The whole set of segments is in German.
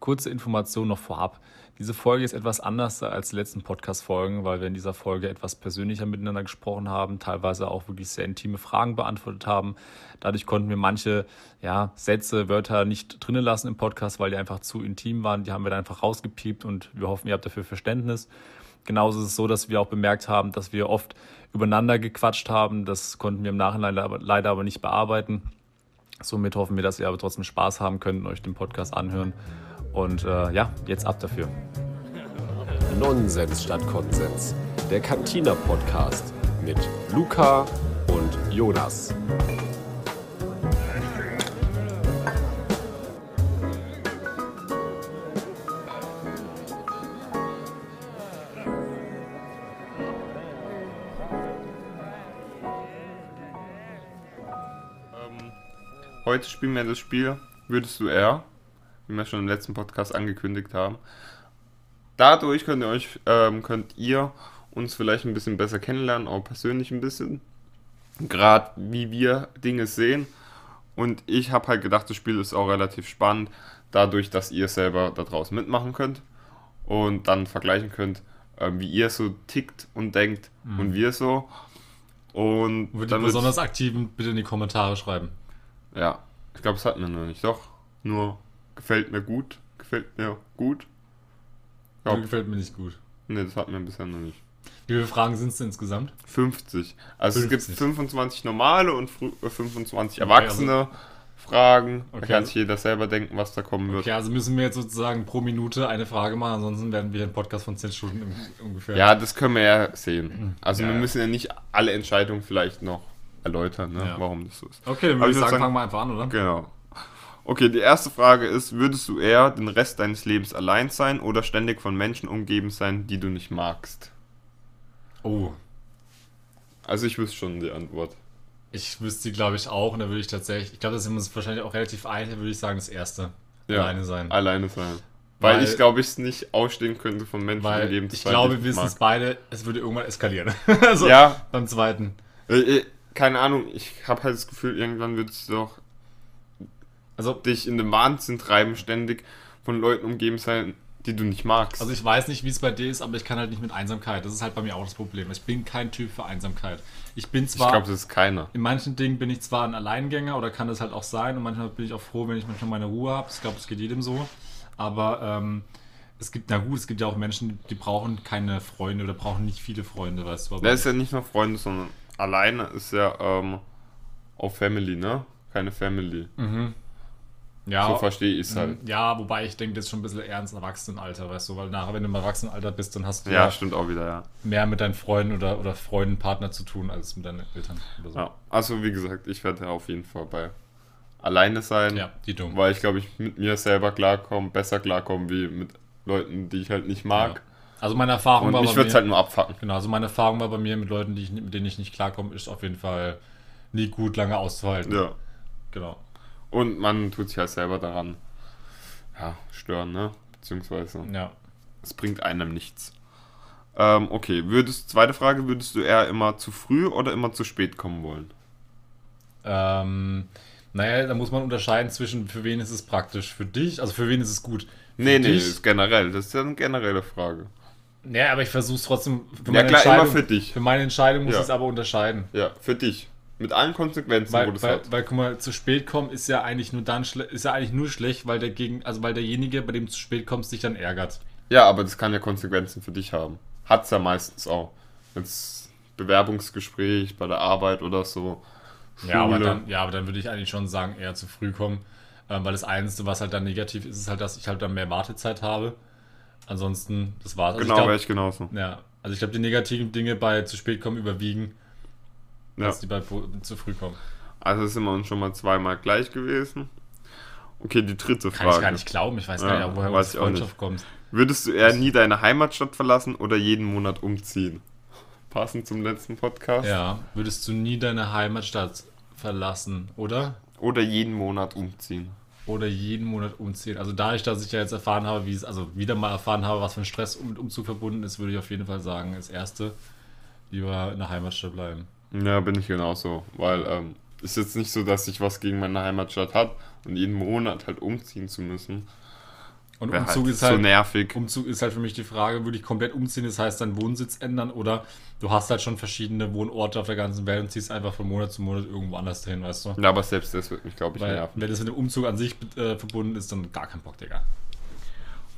Kurze Information noch vorab. Diese Folge ist etwas anders als die letzten Podcast-Folgen, weil wir in dieser Folge etwas persönlicher miteinander gesprochen haben, teilweise auch wirklich sehr intime Fragen beantwortet haben. Dadurch konnten wir manche ja, Sätze, Wörter nicht drinnen lassen im Podcast, weil die einfach zu intim waren. Die haben wir dann einfach rausgepiept und wir hoffen, ihr habt dafür Verständnis. Genauso ist es so, dass wir auch bemerkt haben, dass wir oft übereinander gequatscht haben. Das konnten wir im Nachhinein leider aber nicht bearbeiten. Somit hoffen wir, dass ihr aber trotzdem Spaß haben könnt und euch den Podcast anhören. Und äh, ja, jetzt ab dafür. Nonsens statt Konsens. Der Cantina Podcast mit Luca und Jonas. Heute spielen wir das Spiel Würdest du eher, wie wir schon im letzten Podcast angekündigt haben. Dadurch könnt ihr euch, ähm, könnt ihr uns vielleicht ein bisschen besser kennenlernen, auch persönlich ein bisschen. Gerade wie wir Dinge sehen. Und ich habe halt gedacht, das Spiel ist auch relativ spannend, dadurch, dass ihr selber da draußen mitmachen könnt und dann vergleichen könnt, äh, wie ihr so tickt und denkt mhm. und wir so. Und Würde die besonders Aktiven bitte in die Kommentare schreiben. Ja, ich glaube, es hat mir noch nicht. Doch, nur gefällt mir gut. Gefällt mir gut. Glaub, gefällt mir nicht gut. Ne, das hat mir bisher noch nicht. Wie viele Fragen sind es insgesamt? 50. Also 50. es gibt 25 normale und 25 äh, Erwachsene okay, also Fragen. Okay, da kann sich jeder selber denken, was da kommen wird. Okay, also müssen wir jetzt sozusagen pro Minute eine Frage machen, ansonsten werden wir einen Podcast von 10 Stunden ungefähr. Ja, das können wir ja sehen. Also ja, wir müssen ja nicht alle Entscheidungen vielleicht noch erläutern, ne, ja. warum das so ist. Okay, dann würde ich sagen, fangen wir einfach an, oder? Genau. Okay, die erste Frage ist, würdest du eher den Rest deines Lebens allein sein oder ständig von Menschen umgeben sein, die du nicht magst? Oh. Also ich wüsste schon die Antwort. Ich wüsste sie, glaube ich, auch. Und da würde ich tatsächlich, ich glaube, da sind wir uns wahrscheinlich auch relativ einig, würde ich sagen, das erste. Ja, alleine sein. Alleine sein. Weil, weil ich glaube, ich es nicht ausstehen könnte, von Menschen umgeben zu sein. Ich glaube, wir wissen es beide, es würde irgendwann eskalieren. also ja. beim zweiten. Äh, äh, keine Ahnung, ich habe halt das Gefühl, irgendwann wird es doch also dich in den Wahnsinn treiben, ständig von Leuten umgeben sein, die du nicht magst. Also ich weiß nicht, wie es bei dir ist, aber ich kann halt nicht mit Einsamkeit. Das ist halt bei mir auch das Problem. Ich bin kein Typ für Einsamkeit. Ich bin zwar. Ich glaube, das ist keiner. In manchen Dingen bin ich zwar ein Alleingänger oder kann das halt auch sein und manchmal bin ich auch froh, wenn ich manchmal meine Ruhe habe. Ich glaube, es geht jedem so. Aber ähm, es gibt, na gut, es gibt ja auch Menschen, die brauchen keine Freunde oder brauchen nicht viele Freunde, weißt du. Aber das ist ja nicht nur Freunde, sondern alleine ist ja ähm, auch Family, ne? Keine Family. Mhm. Ja, so verstehe ich es halt. Ja, wobei ich denke, das ist schon ein bisschen eher ins Erwachsenenalter, weißt du, weil nachher, wenn du im Erwachsenenalter bist, dann hast du ja, ja stimmt auch wieder, ja. mehr mit deinen Freunden oder, oder Freunden, Partner zu tun, als mit deinen Eltern oder so. Ja, also wie gesagt, ich werde auf jeden Fall bei alleine sein. Ja, die dumm. Weil ich glaube, ich mit mir selber klarkomme, besser klarkomme, wie mit Leuten, die ich halt nicht mag. Ja. Also meine Erfahrung Und war mich würde es halt nur abfacken. Genau, also meine Erfahrung war bei mir mit Leuten, die ich, mit denen ich nicht klarkomme, ist auf jeden Fall nie gut lange auszuhalten. Ja. Genau. Und man tut sich halt selber daran ja, stören, ne? Beziehungsweise. Ja. Es bringt einem nichts. Ähm, okay, würdest, zweite Frage, würdest du eher immer zu früh oder immer zu spät kommen wollen? Ähm, naja, da muss man unterscheiden zwischen, für wen ist es praktisch? Für dich? Also für wen ist es gut? Für nee, nee, ist generell. Das ist ja eine generelle Frage. Ja, aber ich versuche es trotzdem. Für ja, klar, immer für dich. Für meine Entscheidung muss ja. ich es aber unterscheiden. Ja, für dich. Mit allen Konsequenzen, weil, wo das weil, hat. Weil, guck mal, zu spät kommen ist ja eigentlich nur dann ist ja eigentlich nur schlecht, weil der gegen, also weil derjenige, bei dem du zu spät kommst, sich dann ärgert. Ja, aber das kann ja Konsequenzen für dich haben. Hat's ja meistens auch. Jetzt Bewerbungsgespräch bei der Arbeit oder so. Ja aber, dann, ja, aber dann würde ich eigentlich schon sagen, eher zu früh kommen. Ähm, weil das Einzige, was halt dann negativ ist, ist halt, dass ich halt dann mehr Wartezeit habe. Ansonsten, das war's. Also genau, wäre ich genauso. Ja, also ich glaube, die negativen Dinge bei zu spät kommen überwiegen ja. dass die bei zu früh kommen. Also sind wir uns schon mal zweimal gleich gewesen. Okay, die dritte Frage. Kann ich gar nicht glauben, ich weiß ja, gar nicht, woher weiß Freundschaft kommt. Würdest du eher nie deine Heimatstadt verlassen oder jeden Monat umziehen? Passend zum letzten Podcast. Ja, würdest du nie deine Heimatstadt verlassen, oder? Oder jeden Monat umziehen. Oder jeden Monat umziehen. Also dadurch, dass ich ja jetzt erfahren habe, wie es, also wieder mal erfahren habe, was für ein Stress mit Umzug verbunden ist, würde ich auf jeden Fall sagen, als Erste lieber in der Heimatstadt bleiben. Ja, bin ich genauso. Weil ähm, ist jetzt nicht so, dass ich was gegen meine Heimatstadt habe und jeden Monat halt umziehen zu müssen. Und Umzug halt ist halt so nervig. Umzug ist halt für mich die Frage, würde ich komplett umziehen, das heißt deinen Wohnsitz ändern oder du hast halt schon verschiedene Wohnorte auf der ganzen Welt und ziehst einfach von Monat zu Monat irgendwo anders hin, weißt du? Ja, aber selbst das wird mich, glaube ich, Weil nerven. wenn das mit dem Umzug an sich äh, verbunden ist, dann gar kein Bock, Digga.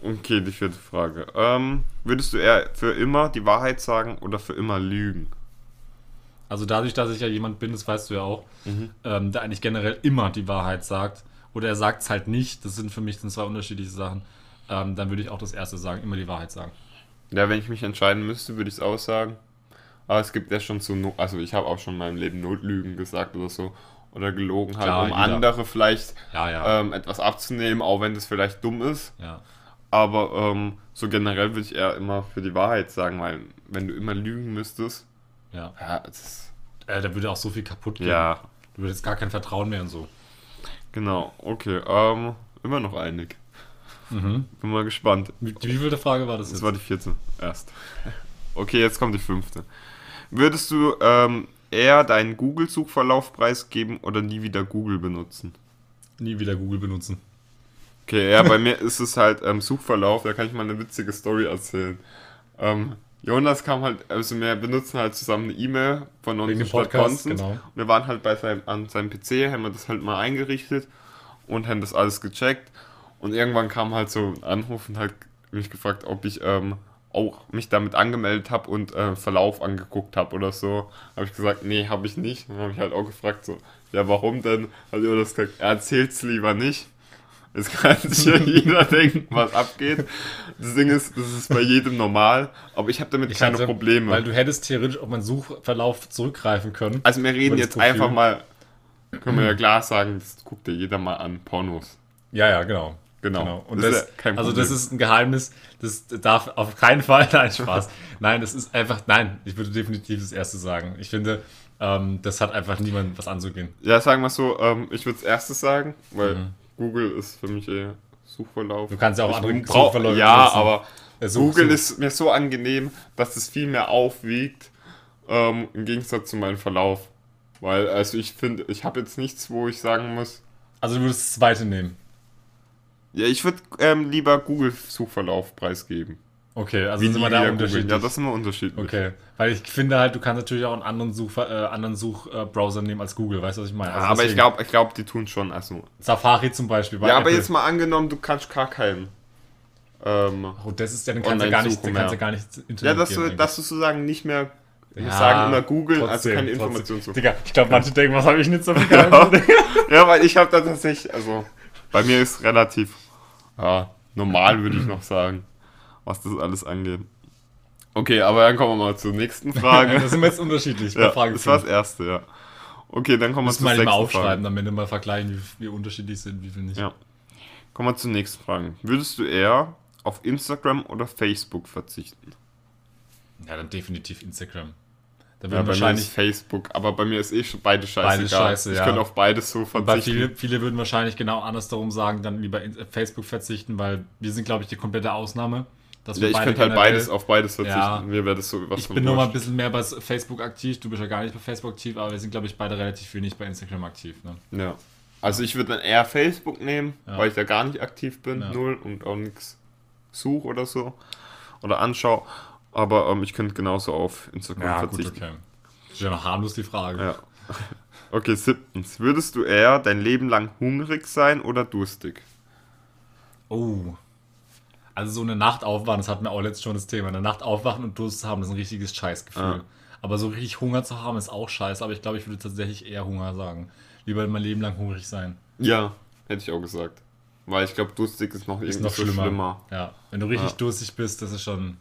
Okay, die vierte Frage. Ähm, würdest du eher für immer die Wahrheit sagen oder für immer lügen? Also dadurch, dass ich ja jemand bin, das weißt du ja auch, ähm, der eigentlich generell immer die Wahrheit sagt oder er sagt es halt nicht, das sind für mich dann zwei unterschiedliche Sachen, ähm, dann würde ich auch das erste sagen, immer die Wahrheit sagen. Ja, wenn ich mich entscheiden müsste, würde ich es aussagen. Aber es gibt ja schon so, No- also ich habe auch schon in meinem Leben Notlügen gesagt oder so. Oder gelogen halt, Klar, um jeder. andere vielleicht Ja, ja, ähm, etwas abzunehmen, auch wenn das vielleicht dumm ist. ja. Aber ähm, so generell würde ich eher immer für die Wahrheit sagen, weil wenn du immer lügen müsstest, Ja, ja, das ist, äh, da würde auch so viel kaputt gehen. ja, Du würdest gar kein Vertrauen mehr und so. genau, okay, ähm, immer noch einig. Mhm. Bin mal gespannt. Wie, wie vielte Frage war das Das jetzt? war die vierte erst. Okay, jetzt kommt die fünfte. Würdest du ähm, eher deinen Google-Suchverlauf preisgeben oder nie wieder Google benutzen? Nie wieder Google benutzen. Okay, ja, bei mir ist es halt ähm, Suchverlauf, da kann ich mal eine witzige Story erzählen. Ähm, Jonas kam halt, also wir benutzen halt zusammen eine E-Mail von uns Wegen dem Stadt Podcast, genau. Wir waren halt bei seinem, an seinem PC, haben wir das halt mal eingerichtet und haben das alles gecheckt. Und irgendwann kam halt so ein Anruf und halt mich gefragt, ob ich ähm, auch mich damit angemeldet habe und äh, Verlauf angeguckt habe oder so. Habe ich gesagt, nee, habe ich nicht. Und dann habe ich halt auch gefragt, so, ja, warum denn? Hat Jonas gesagt, er erzählt's lieber nicht. Es kann sich ja jeder denken, was abgeht. Das Ding ist, das ist bei jedem normal, aber ich habe damit keine hatte- Probleme. Weil du hättest theoretisch auf meinen Suchverlauf zurückgreifen können. Also wir reden das jetzt Profil. einfach mal, können wir ja klar sagen, das guckt ja jeder mal an, Pornos. Ja, ja, genau. Genau. Und Das das, ist ja also das ist ein Geheimnis, das darf auf keinen Fall, nein, Spaß. nein, das ist einfach, nein, ich würde definitiv das erste sagen. Ich finde, ähm, das hat einfach niemand was anzugehen. Ja, sagen wir so, ähm, ich würde es erstes sagen, weil Google ist für mich eher Suchverlauf. Du kannst ja auch ich andere Suchverläufe Ja, benutzen. aber Such- Google Such- ist mir so angenehm, dass es viel mehr aufwiegt, ähm, im Gegensatz zu meinem Verlauf. Weil, also ich finde, ich habe jetzt nichts, wo ich sagen muss, Also du würdest das zweite nehmen. ja, ich würde ähm, lieber Google-Suchverlauf preisgeben. Okay, also Wie sind wir da unterschiedlich. Ja, das sind wir unterschiedlich. okay, weil ich finde halt, du kannst natürlich auch einen anderen, Such, äh, anderen Suchbrowser nehmen als Google, weißt du, was ich meine? Also aber ich glaube, ich glaub, die tun schon, also Safari zum Beispiel. bei Ja, aber Apple. jetzt mal angenommen, du kannst gar keinen. Ähm, Oh, das ist ja, dann kannst du ja gar nicht, kannst mehr. gar nicht Internet ja, dass gehen, du, dass du sozusagen nicht mehr. Wir Ja, sagen immer googeln, also trotzdem, keine trotzdem. Informationen zu. Digga, ich glaube, manche denken, was habe ich nicht so viel Ja, ja, weil ich habe da tatsächlich, also bei mir ist relativ ja, normal, würde ich noch sagen, was das alles angeht. Okay, aber dann kommen wir mal zur nächsten Frage. Da sind wir jetzt unterschiedlich. ja, Frage das war das erste, ja. Okay, dann kommen wir zur wir nicht mal aufschreiben, Frage. damit wir mal vergleichen, wie, wie unterschiedlich sind, wie viel nicht. Ja. Kommen wir zur nächsten Frage. Würdest du eher auf Instagram oder Facebook verzichten? Ja, dann definitiv Instagram. Da Ja, wahrscheinlich Facebook, aber bei mir ist eh schon beides scheiße. Beides scheiße, ich ja. könnte auf beides so verzichten. viele, viele würden wahrscheinlich genau andersherum sagen, dann lieber in Facebook verzichten, weil wir sind, glaube ich, die komplette Ausnahme. Ja, ich könnte halt beides auf beides verzichten. Ja. Mir wäre das so was Ich bin nur mal ein bisschen mehr bei Facebook aktiv, du bist ja gar nicht bei Facebook aktiv, aber wir sind, glaube ich, beide relativ wenig bei Instagram aktiv. Ne? Ja. Also ich würde dann eher Facebook nehmen, Ja. weil ich da gar nicht aktiv bin, Ja. null und auch nichts suche oder so. Oder anschaue. Aber ähm, ich könnte genauso auf Instagram gut, verzichten. okay. Ist ja noch harmlos die Frage. Ja. Okay, siebtens. Würdest du eher dein Leben lang hungrig sein oder durstig? Oh. Also so eine Nacht aufwachen, das hatten wir auch letztes schon das Thema. Eine Nacht aufwachen und Durst zu haben, das ist ein richtiges Scheißgefühl. Ja. Aber so richtig Hunger zu haben, ist auch scheiße. Aber ich glaube, ich würde tatsächlich eher Hunger sagen. Lieber mein Leben lang hungrig sein. Ja, hätte ich auch gesagt. Weil ich glaube, durstig ist noch Ist irgendwie noch so schlimmer. schlimmer. Ja. Wenn du richtig Ja. durstig bist, das ist schon.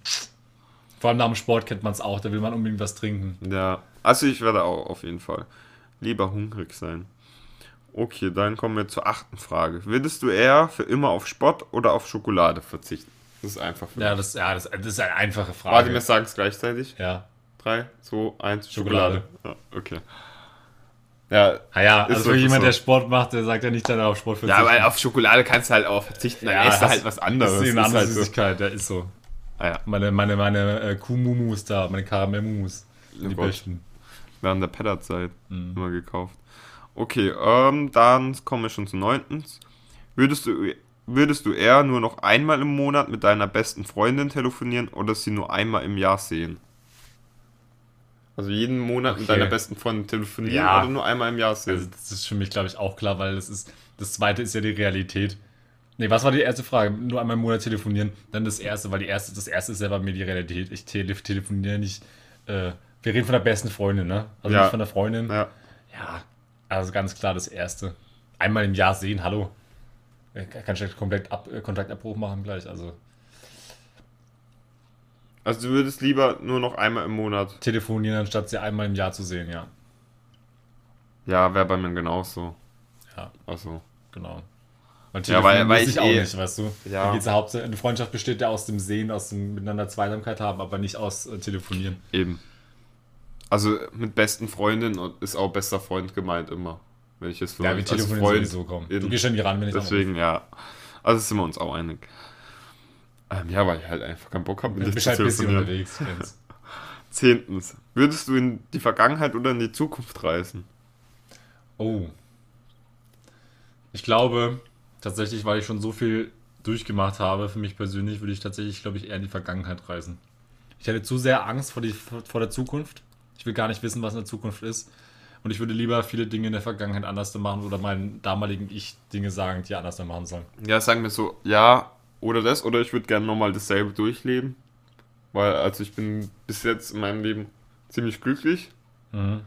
Vor allem nach dem Sport kennt man es auch, da will man unbedingt was trinken. Ja, also ich werde auch auf jeden Fall lieber hungrig sein. Okay, dann kommen wir zur achten Frage. Würdest du eher für immer auf Sport oder auf Schokolade verzichten? Das ist einfach für Ja, mich. das, ja das, das ist eine einfache Frage. Warte, wir sagen es gleichzeitig. ja. 3, 2, 1, Schokolade. Schokolade. Ja, okay. Ja, Ah ja, Ist also jemand, so. der Sport macht, der sagt ja nicht, dass er auf Sport ja, verzichtet. weil auf Schokolade kannst du halt auch verzichten, dann Ja, isst du halt was anderes. Das ist eine Ist andere halt so. Süßigkeit, der ist so. Ah, ja. Meine, meine, meine äh, Kuhmumus da, meine Karamellmumus. Oh die Gott. besten. Während der Pedderzeit Mhm. immer gekauft. Okay, ähm, dann kommen wir schon zu neuntens. Würdest du, würdest du eher nur noch einmal im Monat mit deiner besten Freundin telefonieren oder sie nur einmal im Jahr sehen? Also jeden Monat mit Okay. deiner besten Freundin telefonieren Ja. oder nur einmal im Jahr sehen? Also das ist für mich, glaube ich, auch klar, weil das ist, das zweite ist ja die Realität. Nee, was war die erste Frage? Nur einmal im Monat telefonieren, dann das erste, weil die erste, das erste ist ja bei mir die Realität. Ich tele telefoniere nicht, äh, wir reden von der besten Freundin, ne? Also Ja. nicht von der Freundin. ja. Ja, also ganz klar das erste. Einmal im Jahr sehen, hallo. Äh, Kann ich komplett ab, äh, Kontaktabbruch machen gleich, also Also du würdest lieber nur noch einmal im Monat. telefonieren, anstatt sie einmal im Jahr zu sehen, ja. Ja, wäre bei mir genauso. Ja, Also. genau. Weil Ja, weil- weil ich auch eh- nicht, weißt du? Ja. Da geht's ja hauptsächlich, eine Freundschaft besteht ja aus dem Sehen, aus dem miteinander Zweisamkeit haben, aber nicht aus äh, Telefonieren. Eben. Also mit besten Freundin ist auch bester Freund gemeint immer. Wenn ich jetzt Ja, wir telefonieren sowieso kaum. Du gehst schon nie ran, wenn ich Deswegen, ja. Also sind wir uns auch einig. Ähm, ja, weil ich halt einfach keinen Bock habe, mit Du dir zu halt ein bisschen telefonieren. unterwegs. Zehntens. Würdest du in die Vergangenheit oder in die Zukunft reisen? Oh. Ich glaube, tatsächlich, weil ich schon so viel durchgemacht habe, für mich persönlich, würde ich tatsächlich, glaube ich, eher in die Vergangenheit reisen. Ich hätte zu sehr Angst vor, die, vor der Zukunft. Ich will gar nicht wissen, was in der Zukunft ist. Und ich würde lieber viele Dinge in der Vergangenheit anders machen oder meinen damaligen Ich Dinge sagen, die anders machen sollen. Ja, sagen wir so, ja, oder das, oder ich würde gerne nochmal dasselbe durchleben. Weil, also ich bin bis jetzt in meinem Leben ziemlich glücklich. Mhm.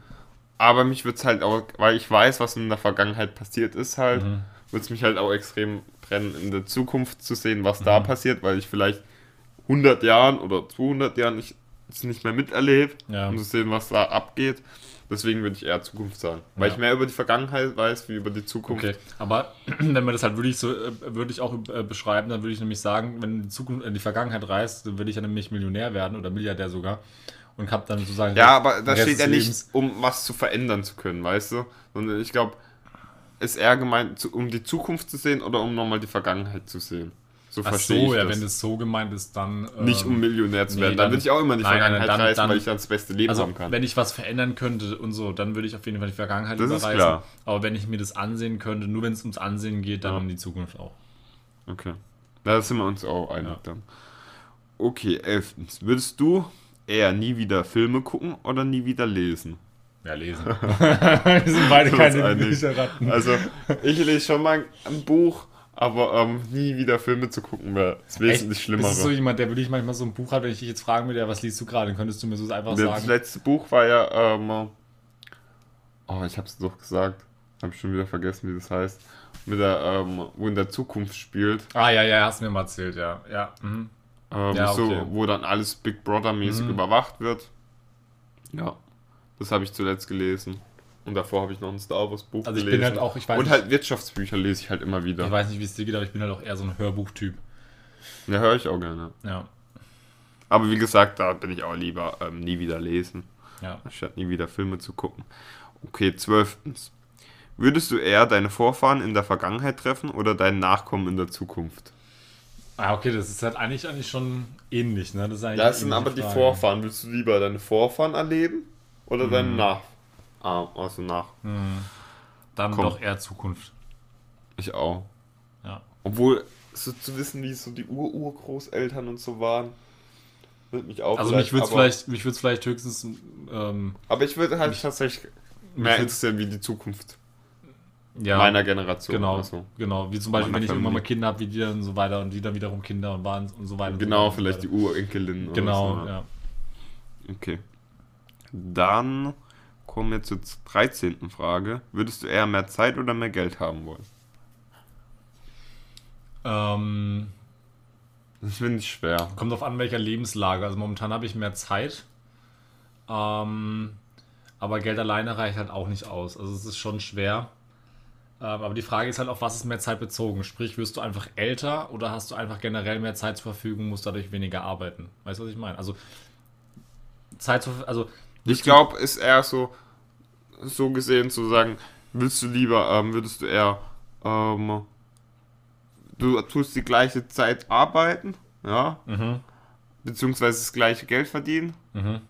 Aber mich wird es halt auch, weil ich weiß, was in der Vergangenheit passiert ist, halt, Mhm. wird es mich halt auch extrem brennen, in der Zukunft zu sehen, was da Mhm. passiert, weil ich vielleicht 100 Jahren oder 200 Jahren nicht, es nicht mehr miterlebe, Ja. um zu sehen, was da abgeht. Deswegen würde ich eher Zukunft sagen. Weil Ja. ich mehr über die Vergangenheit weiß, wie über die Zukunft. Okay, aber wenn man das halt wirklich so, äh, würde ich auch äh, beschreiben, dann würde ich nämlich sagen, wenn du die Zukunft, in die Vergangenheit reist, dann würde ich ja nämlich Millionär werden oder Milliardär sogar und hab dann sozusagen Ja, aber da steht ja nicht, Lebens- um was zu verändern zu können, weißt du? Sondern ich glaube, ist eher gemeint, um die Zukunft zu sehen oder um nochmal die Vergangenheit zu sehen. So verstehe so, ich ja, das. wenn es so gemeint ist, dann nicht um ähm, Millionär zu nee, werden. Dann, dann- würde ich auch immer in die nein, Vergangenheit dann- reisen, dann- weil ich dann das beste Leben Also, haben kann. wenn ich was verändern könnte und so, dann würde ich auf jeden Fall die Vergangenheit Das ist überreisen. klar. Aber wenn ich mir das ansehen könnte, nur wenn es ums Ansehen geht, dann Ja. um die Zukunft auch. Okay. Da sind wir uns auch einig Ja. dann. Okay, elftens. Würdest du eher nie wieder Filme gucken oder nie wieder lesen? Ja, lesen. Wir sind beide keine. Bücherratten. Also, ich lese schon mal ein Buch, aber ähm, nie wieder Filme zu gucken wäre das wesentlich Echt? schlimmer. Bist du so jemand, der wirklich manchmal so ein Buch hat, wenn ich dich jetzt fragen würde, ja, was liest du gerade, dann könntest du mir so einfach Das sagen. letzte Buch war ja, ähm, oh, ich hab's doch gesagt, hab ich schon wieder vergessen, wie das heißt, mit der, ähm, wo in der Zukunft spielt, Ah, ja, ja, hast mir mal erzählt, ja. Ja, mhm. ähm, Ja, so, okay. wo dann alles Big Brother mäßig Mhm. überwacht wird. Ja, das habe ich zuletzt gelesen. Und davor habe ich noch ein Star Wars Buch Also ich gelesen. bin halt auch, ich weiß Und halt Wirtschaftsbücher lese ich halt immer wieder. ich weiß nicht, wie es dir geht, aber ich bin halt auch eher so ein Hörbuchtyp. Ja, höre ich auch gerne. Ja, Aber wie gesagt, da bin ich auch lieber ähm, nie wieder lesen. ja. anstatt nie wieder Filme zu gucken. Okay, zwölftens. Würdest du eher deine Vorfahren in der Vergangenheit treffen oder deinen Nachkommen in der Zukunft? Ah, okay, das ist halt eigentlich, eigentlich schon ähnlich, ne? Das, Das sind aber die Frage. Vorfahren. Willst du lieber deine Vorfahren erleben oder deine Mhm. Nach... Ah, also nach. Dann Komm. doch eher Zukunft. Ich auch. Ja. Obwohl, so zu wissen, wie so die Ur-Urgroßeltern und so waren, wird mich auch Also mich würde es vielleicht, mich vielleicht höchstens, ähm, Aber ich würde halt tatsächlich mehr interessieren, wie die Zukunft ja, meiner Generation. genau, Also. genau. Wie zum Beispiel, wenn ich irgendwann mal. Kinder habe, wie die dann und so weiter und die dann wiederum Kinder und waren und so weiter. und so Genau, weiter und vielleicht so die weiter. Urenkelin. Genau, so, ja. Okay. Dann kommen wir zur 13. Frage. Würdest du eher mehr Zeit oder mehr Geld haben wollen? Ähm, Das finde ich schwer. kommt auf an, welcher Lebenslage. Also momentan habe ich mehr Zeit. Ähm, aber Geld alleine reicht halt auch nicht aus. Also es ist schon schwer. Ähm, aber die Frage ist halt, auf was ist mehr Zeit bezogen? Sprich, wirst du einfach älter oder hast du einfach generell mehr Zeit zur Verfügung, musst dadurch weniger arbeiten? Weißt du, was ich meine? Also Zeit zur also Ich glaube, ist eher so, so gesehen zu sagen, willst du lieber, ähm, würdest du eher, ähm, du tust die gleiche Zeit arbeiten, ja, Mhm. beziehungsweise das gleiche Geld verdienen. Mhm.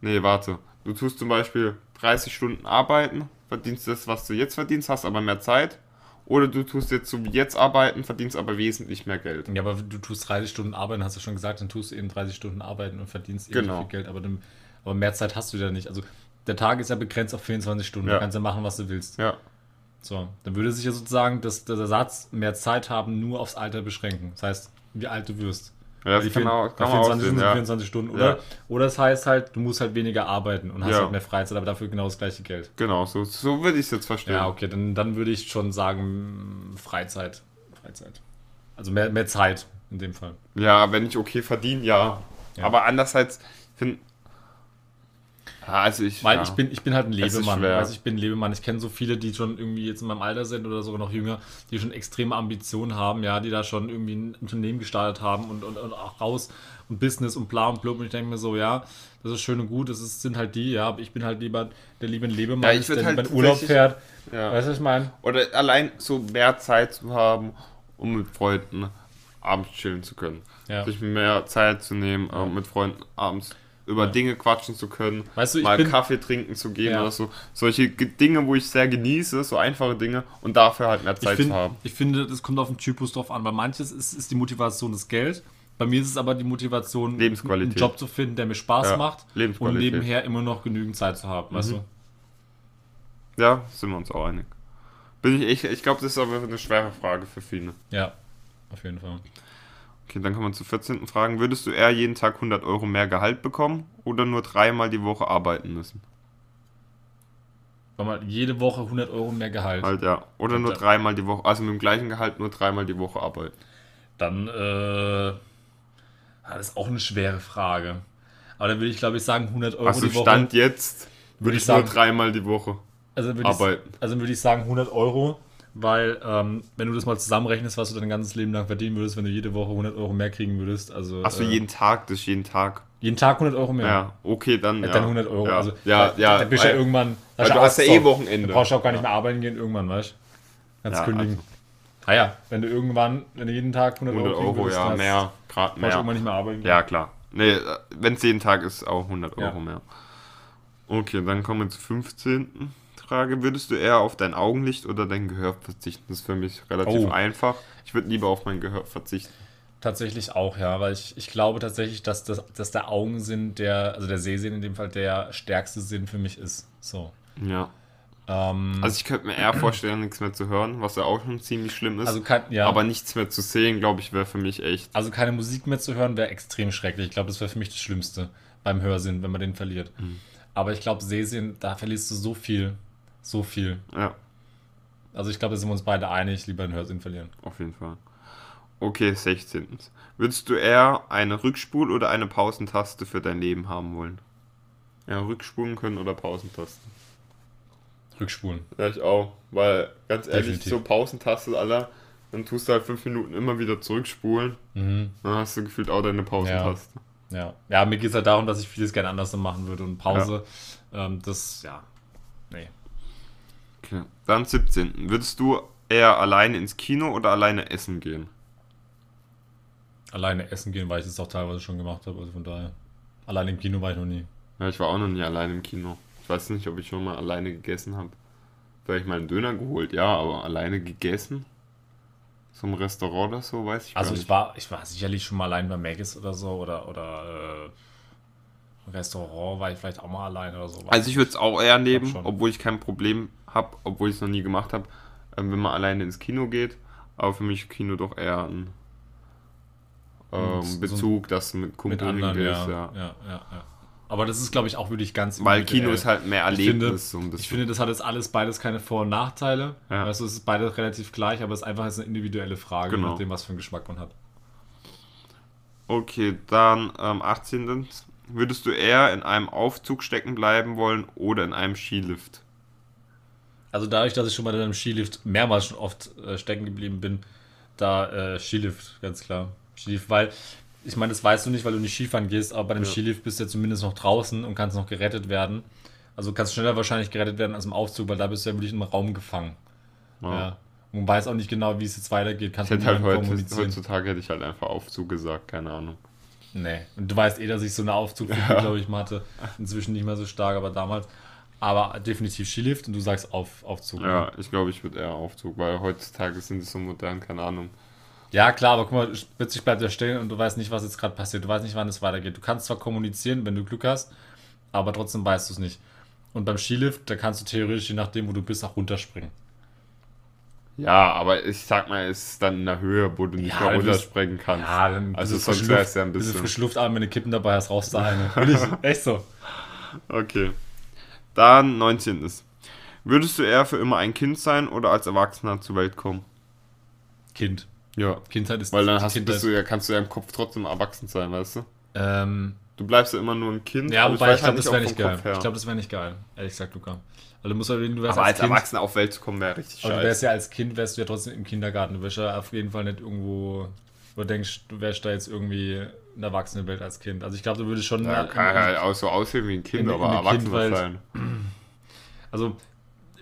Nee, warte. Du tust zum Beispiel 30 Stunden arbeiten, verdienst das, was du jetzt verdienst, hast aber mehr Zeit. Oder du tust jetzt so wie jetzt arbeiten, verdienst aber wesentlich mehr Geld. Ja, aber du tust 30 Stunden arbeiten, hast du schon gesagt, dann tust du eben 30 Stunden arbeiten und verdienst eben Genau. viel Geld, aber, dann, aber mehr Zeit hast du ja nicht. Also der Tag ist ja begrenzt auf 24 Stunden, Ja. du kannst ja machen, was du willst. Ja, So, dann würde sich ja sozusagen das, der Satz mehr Zeit haben nur aufs Alter beschränken. Das heißt, wie alt du wirst. ja das Die kann, vier- auch, kann man 24 aussehen, Stunden, ja. 24 Stunden. Oder, Ja. oder das heißt halt, du musst halt weniger arbeiten und hast Ja. halt mehr Freizeit, aber dafür genau das gleiche Geld. Genau, so, so würde ich es jetzt verstehen. Ja, okay, dann, dann würde ich schon sagen, Freizeit. Freizeit. Also mehr, mehr Zeit in dem Fall. Ja, wenn ich okay verdiene, ja. Aber andererseits, ich finde. Also ich. Weil ja. ich bin, ich bin halt ein Lebemann. Also ich bin ein Lebemann. Ich kenne so viele, die schon irgendwie jetzt in meinem Alter sind oder sogar noch jünger, die schon extreme Ambitionen haben, ja, die da schon irgendwie ein Unternehmen gestartet haben und, und, und auch raus und Business und bla und blub. Und ich denke mir so, ja, das ist schön und gut, das ist, sind halt die, ja, aber ich bin halt lieber der liebe Lebemann, Ja, ich der halt lieber Urlaub fährt. Ja. Weißt du, was ich meine? Oder allein so mehr Zeit zu haben, um mit Freunden abends chillen zu können. Ja. Sich mehr Zeit zu nehmen, äh, mit Freunden abends über. Dinge quatschen zu können, Weißt du, ich mal bin- Kaffee trinken zu gehen Ja. oder so. Solche Ge- Dinge, wo ich sehr genieße, so einfache Dinge und dafür halt mehr Zeit find, zu haben. ich finde, das kommt auf den Typus drauf an. Bei manches ist, ist die Motivation das Geld. Bei mir ist es aber die Motivation, Lebensqualität. einen Job zu finden, der mir Spaß Ja, macht und nebenher immer noch genügend Zeit zu haben. Weißt Mhm. du? Ja, sind wir uns auch einig. Bin ich, ich, ich glaube, das ist aber eine schwere Frage für viele. Ja, auf jeden Fall. Okay, dann kommen wir zur 14. Frage. Würdest du eher jeden Tag 100 Euro mehr Gehalt bekommen oder nur dreimal die Woche arbeiten müssen? Man jede Woche 100 Euro mehr Gehalt. Halt ja. Oder nur dreimal die Woche, also mit dem gleichen Gehalt nur dreimal die Woche arbeiten. Dann, äh, das ist auch eine schwere Frage. Aber dann würde ich, glaube ich, sagen 100 Euro Also die Woche. Stand jetzt würde ich ich nur sagen- dreimal die Woche. also würde arbeiten. Ich, also würde ich sagen 100 Euro, weil ähm, wenn du das mal zusammenrechnest, was du dein ganzes Leben lang verdienen würdest, wenn du jede Woche 100 Euro mehr kriegen würdest. Also Achso, äh, jeden Tag, das ist jeden Tag. jeden Tag 100 Euro mehr. Ja, okay, dann. Ja, Ja, dann 100 Euro. Ja, Also, ja, da, ja. Da bist du ja irgendwann. weil du hast ja eh. Wochenende. Da brauchst du auch gar nicht mehr arbeiten gehen irgendwann, weißt du? Kannst Ja, kündigen. also- Ah ja, wenn du irgendwann, wenn du jeden Tag 100, 100 Euro, kriegen Euro, würdest, ja, mehr, Grad brauchst du irgendwann nicht mehr arbeiten gehen. Ja, klar. Nee, wenn es jeden Tag ist, auch 100 Ja. Euro mehr. Okay, dann kommen wir zur 15. Frage. Würdest du eher auf dein Augenlicht oder dein Gehör verzichten? Das ist für mich relativ Oh. einfach. Ich würde lieber auf mein Gehör verzichten. Tatsächlich auch, ja, weil ich, ich glaube tatsächlich, dass, das, dass der Augensinn, der, also der Sehsinn in dem Fall, der stärkste Sinn für mich ist. So. Ja. Ähm, Also ich könnte mir eher vorstellen, nichts mehr zu hören, was ja auch schon ziemlich schlimm ist. also, kein, ja, Aber nichts mehr zu sehen, glaube ich, wäre für mich echt. also keine Musik mehr zu hören, wäre extrem schrecklich. Ich glaube, das wäre für mich das Schlimmste beim Hörsinn, wenn man den verliert. Mhm. Aber ich glaube, Sehsinn, da verlierst du so viel. So viel. Ja, Also ich glaube, da sind wir uns beide einig, lieber den Hörsinn verlieren. auf jeden Fall. Okay, 16. Würdest du eher eine Rückspul- oder eine Pausentaste für dein Leben haben wollen? Ja, Rückspulen können oder Pausentasten. Rückspulen. Ja, ich auch. Weil, ganz ehrlich, Definitiv. so Pausentaste, Alter, dann tust du halt fünf Minuten immer wieder zurückspulen. Mhm. Dann hast du gefühlt auch deine Pausentaste. Ja. ja, mir geht es halt darum, dass ich vieles gerne anders machen würde. Und Pause, ähm, das, ja, nee. Okay. Dann 17. Würdest du eher alleine ins Kino oder alleine essen gehen? Alleine essen gehen, weil ich das auch teilweise schon gemacht habe. Also von daher. Alleine im Kino war ich noch nie. Ja, ich war auch noch nie alleine im Kino. Ich weiß nicht, ob ich schon mal alleine gegessen habe. Vielleicht mal einen Döner geholt, ja, aber alleine gegessen? So im Restaurant oder so, weiß ich Also gar ich nicht. war, ich war sicherlich schon mal allein bei Maggis oder so oder oder äh, Restaurant war ich vielleicht auch mal allein oder so. Also ich würde es auch eher nehmen, obwohl ich kein Problem habe, obwohl ich es noch nie gemacht habe, ähm, wenn man alleine ins Kino geht. Aber für mich ist Kino doch eher ein ähm, so Bezug, dass du mit mit Kumpel anderen, ja, hingehst, ja, ja. ja, Aber das ist, glaube ich, auch wirklich ganz Weil. Kino ist halt mehr Ich finde, Erlebnis. so ich finde, das hat jetzt alles beides keine Vor- und Nachteile. Ja. Du, es ist beides relativ gleich, aber es ist einfach jetzt eine individuelle Frage, Genau. nachdem, was für einen Geschmack man hat. Okay, dann ähm, 18. Würdest du eher in einem Aufzug stecken bleiben wollen oder in einem Skilift? Also dadurch, dass ich schon mal in einem Skilift mehrmals schon oft äh, stecken geblieben bin, da äh, Skilift, ganz klar. Skilift, weil, ich meine, das weißt du nicht, weil du nicht Skifahren gehst, aber bei einem Ja. Skilift bist du ja zumindest noch draußen und kannst noch gerettet werden. Also kannst schneller wahrscheinlich gerettet werden als im Aufzug, weil da bist du ja wirklich im Raum gefangen. Ja. Und weiß auch nicht genau, wie es jetzt weitergeht. Kannst Ich hätte halt heute, heutzutage hätte ich halt einfach Aufzug gesagt, keine Ahnung. Nee. Und du weißt eh, dass ich so eine Aufzugphobie, glaube ich, mal hatte. Inzwischen nicht mehr so stark, aber damals. Aber definitiv Skilift und du sagst auf, Aufzug. ne? Ja, ich glaube, ich würde eher Aufzug, weil heutzutage sind es so modern, keine Ahnung. Ja, klar, aber guck mal, plötzlich bleibt er stehen und du weißt nicht, was jetzt gerade passiert. Du weißt nicht, wann es weitergeht. Du kannst zwar kommunizieren, wenn du Glück hast, aber trotzdem weißt du es nicht. Und beim Skilift, da kannst du theoretisch, je nachdem, wo du bist, auch runterspringen. Ja, aber ich sag mal, es ist dann in der Höhe, wo du nicht Ja, mehr du bist- runterspringen kannst. Ja, dann also sonst wäre es ja ein bisschen bisschen. frische Luft an, wenn du Kippen dabei hast, rauchst du eine. Echt so. Okay. Dann 19. ist. Würdest du eher für immer ein Kind sein oder als Erwachsener zur Welt kommen? Kind. Ja. Kindheit ist Weil dann hast, Kindheit. bist du ja, kannst du ja im Kopf trotzdem erwachsen sein, weißt du? ähm, Du bleibst ja immer nur ein Kind. ja, aber wobei ich glaube, halt das wäre nicht geil. Ich glaube, das wäre nicht geil, ehrlich gesagt, Luca. Weil du musst ja, du wärst aber als als Erwachsener auf Welt zu kommen, wäre richtig aber du wärst scheiße. ja als Kind, wärst du ja trotzdem im Kindergarten. Du wärst ja auf jeden Fall nicht irgendwo, wo du denkst, du wärst da jetzt irgendwie in der Erwachsenenwelt als Kind. Also ich glaube, du würdest schon... Ja, kann halt auch so aussehen wie ein Kind, in- aber erwachsen sein. Also,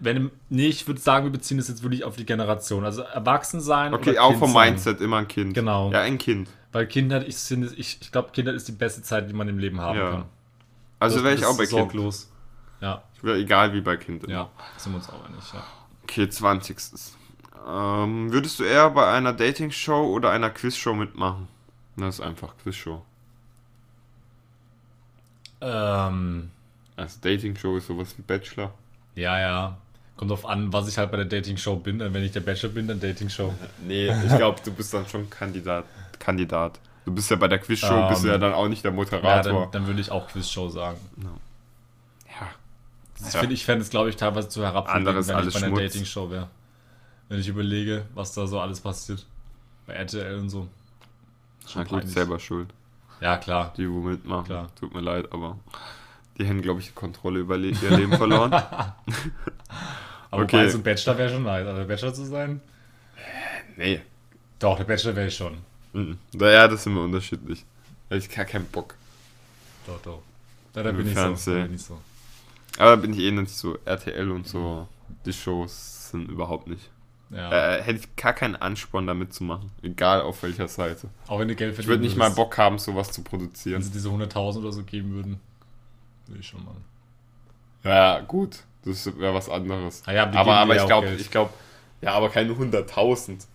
wenn, nee, ich würde sagen, wir beziehen das jetzt wirklich auf die Generation. Also erwachsen sein. Okay, auch kind vom sein. Mindset immer ein Kind. Genau. Ja, ein Kind. Weil Kindheit, ich, finde- ich, ich glaube, Kindheit ist die beste Zeit, die man im Leben haben Ja. kann. Also wäre ich auch bei Kind. sorglos. Ja, Ich wäre egal wie bei Kind. immer. ja, sind wir uns auch einig, ja. Okay, 20. Ähm, würdest du eher bei einer Dating-Show oder einer Quiz-Show mitmachen? Das ist einfach Quiz-Show. Ähm, Also Dating-Show ist sowas wie Bachelor. ja, ja. Kommt drauf an, was ich halt bei der Dating-Show bin. Wenn ich der Bachelor bin, dann Dating-Show. Nee, ich glaube, du bist dann schon Kandidat. Kandidat. Du bist ja bei der Quiz-Show, Ähm, bist du ja dann auch nicht der Ja, Moderator. dann, dann würde ich auch Quiz-Show sagen. Ja. Ich Ja. finde ich fände es, glaube ich, teilweise zu herabwürdigend, wenn ich bei einer. Dating-Show wäre. Wenn ich überlege, was da so alles passiert. Bei RTL und so. Na gut, peinlich. selber schuld. Ja, klar. Die, wo mitmachen. Klar. Tut mir leid, aber die haben, glaube ich, die Kontrolle über ihr Leben verloren. Aber Okay. so ein Bachelor wäre schon nice. Also der Bachelor zu sein? nee. Doch, der Bachelor wäre ich schon. Mhm. Ja, das sind wir unterschiedlich. Ich habe keinen Bock. Doch, doch. Da, da bin ich so. Da bin ich so. Aber da bin ich eh nicht so. RTL und so, die Shows sind überhaupt nicht. Ja. Äh, hätte ich gar keinen Ansporn, da mitzumachen. Egal auf welcher Seite. Auch wenn du Geld Ich verdienen würde nicht mal. Bock haben, sowas zu Wenn produzieren. sie diese 100.000 oder so geben würden, würde ich schon mal. Ja, gut. Das wäre was anderes. Ah ja, aber aber ich glaube, Geld. ich glaube, ja, aber keine 100.000.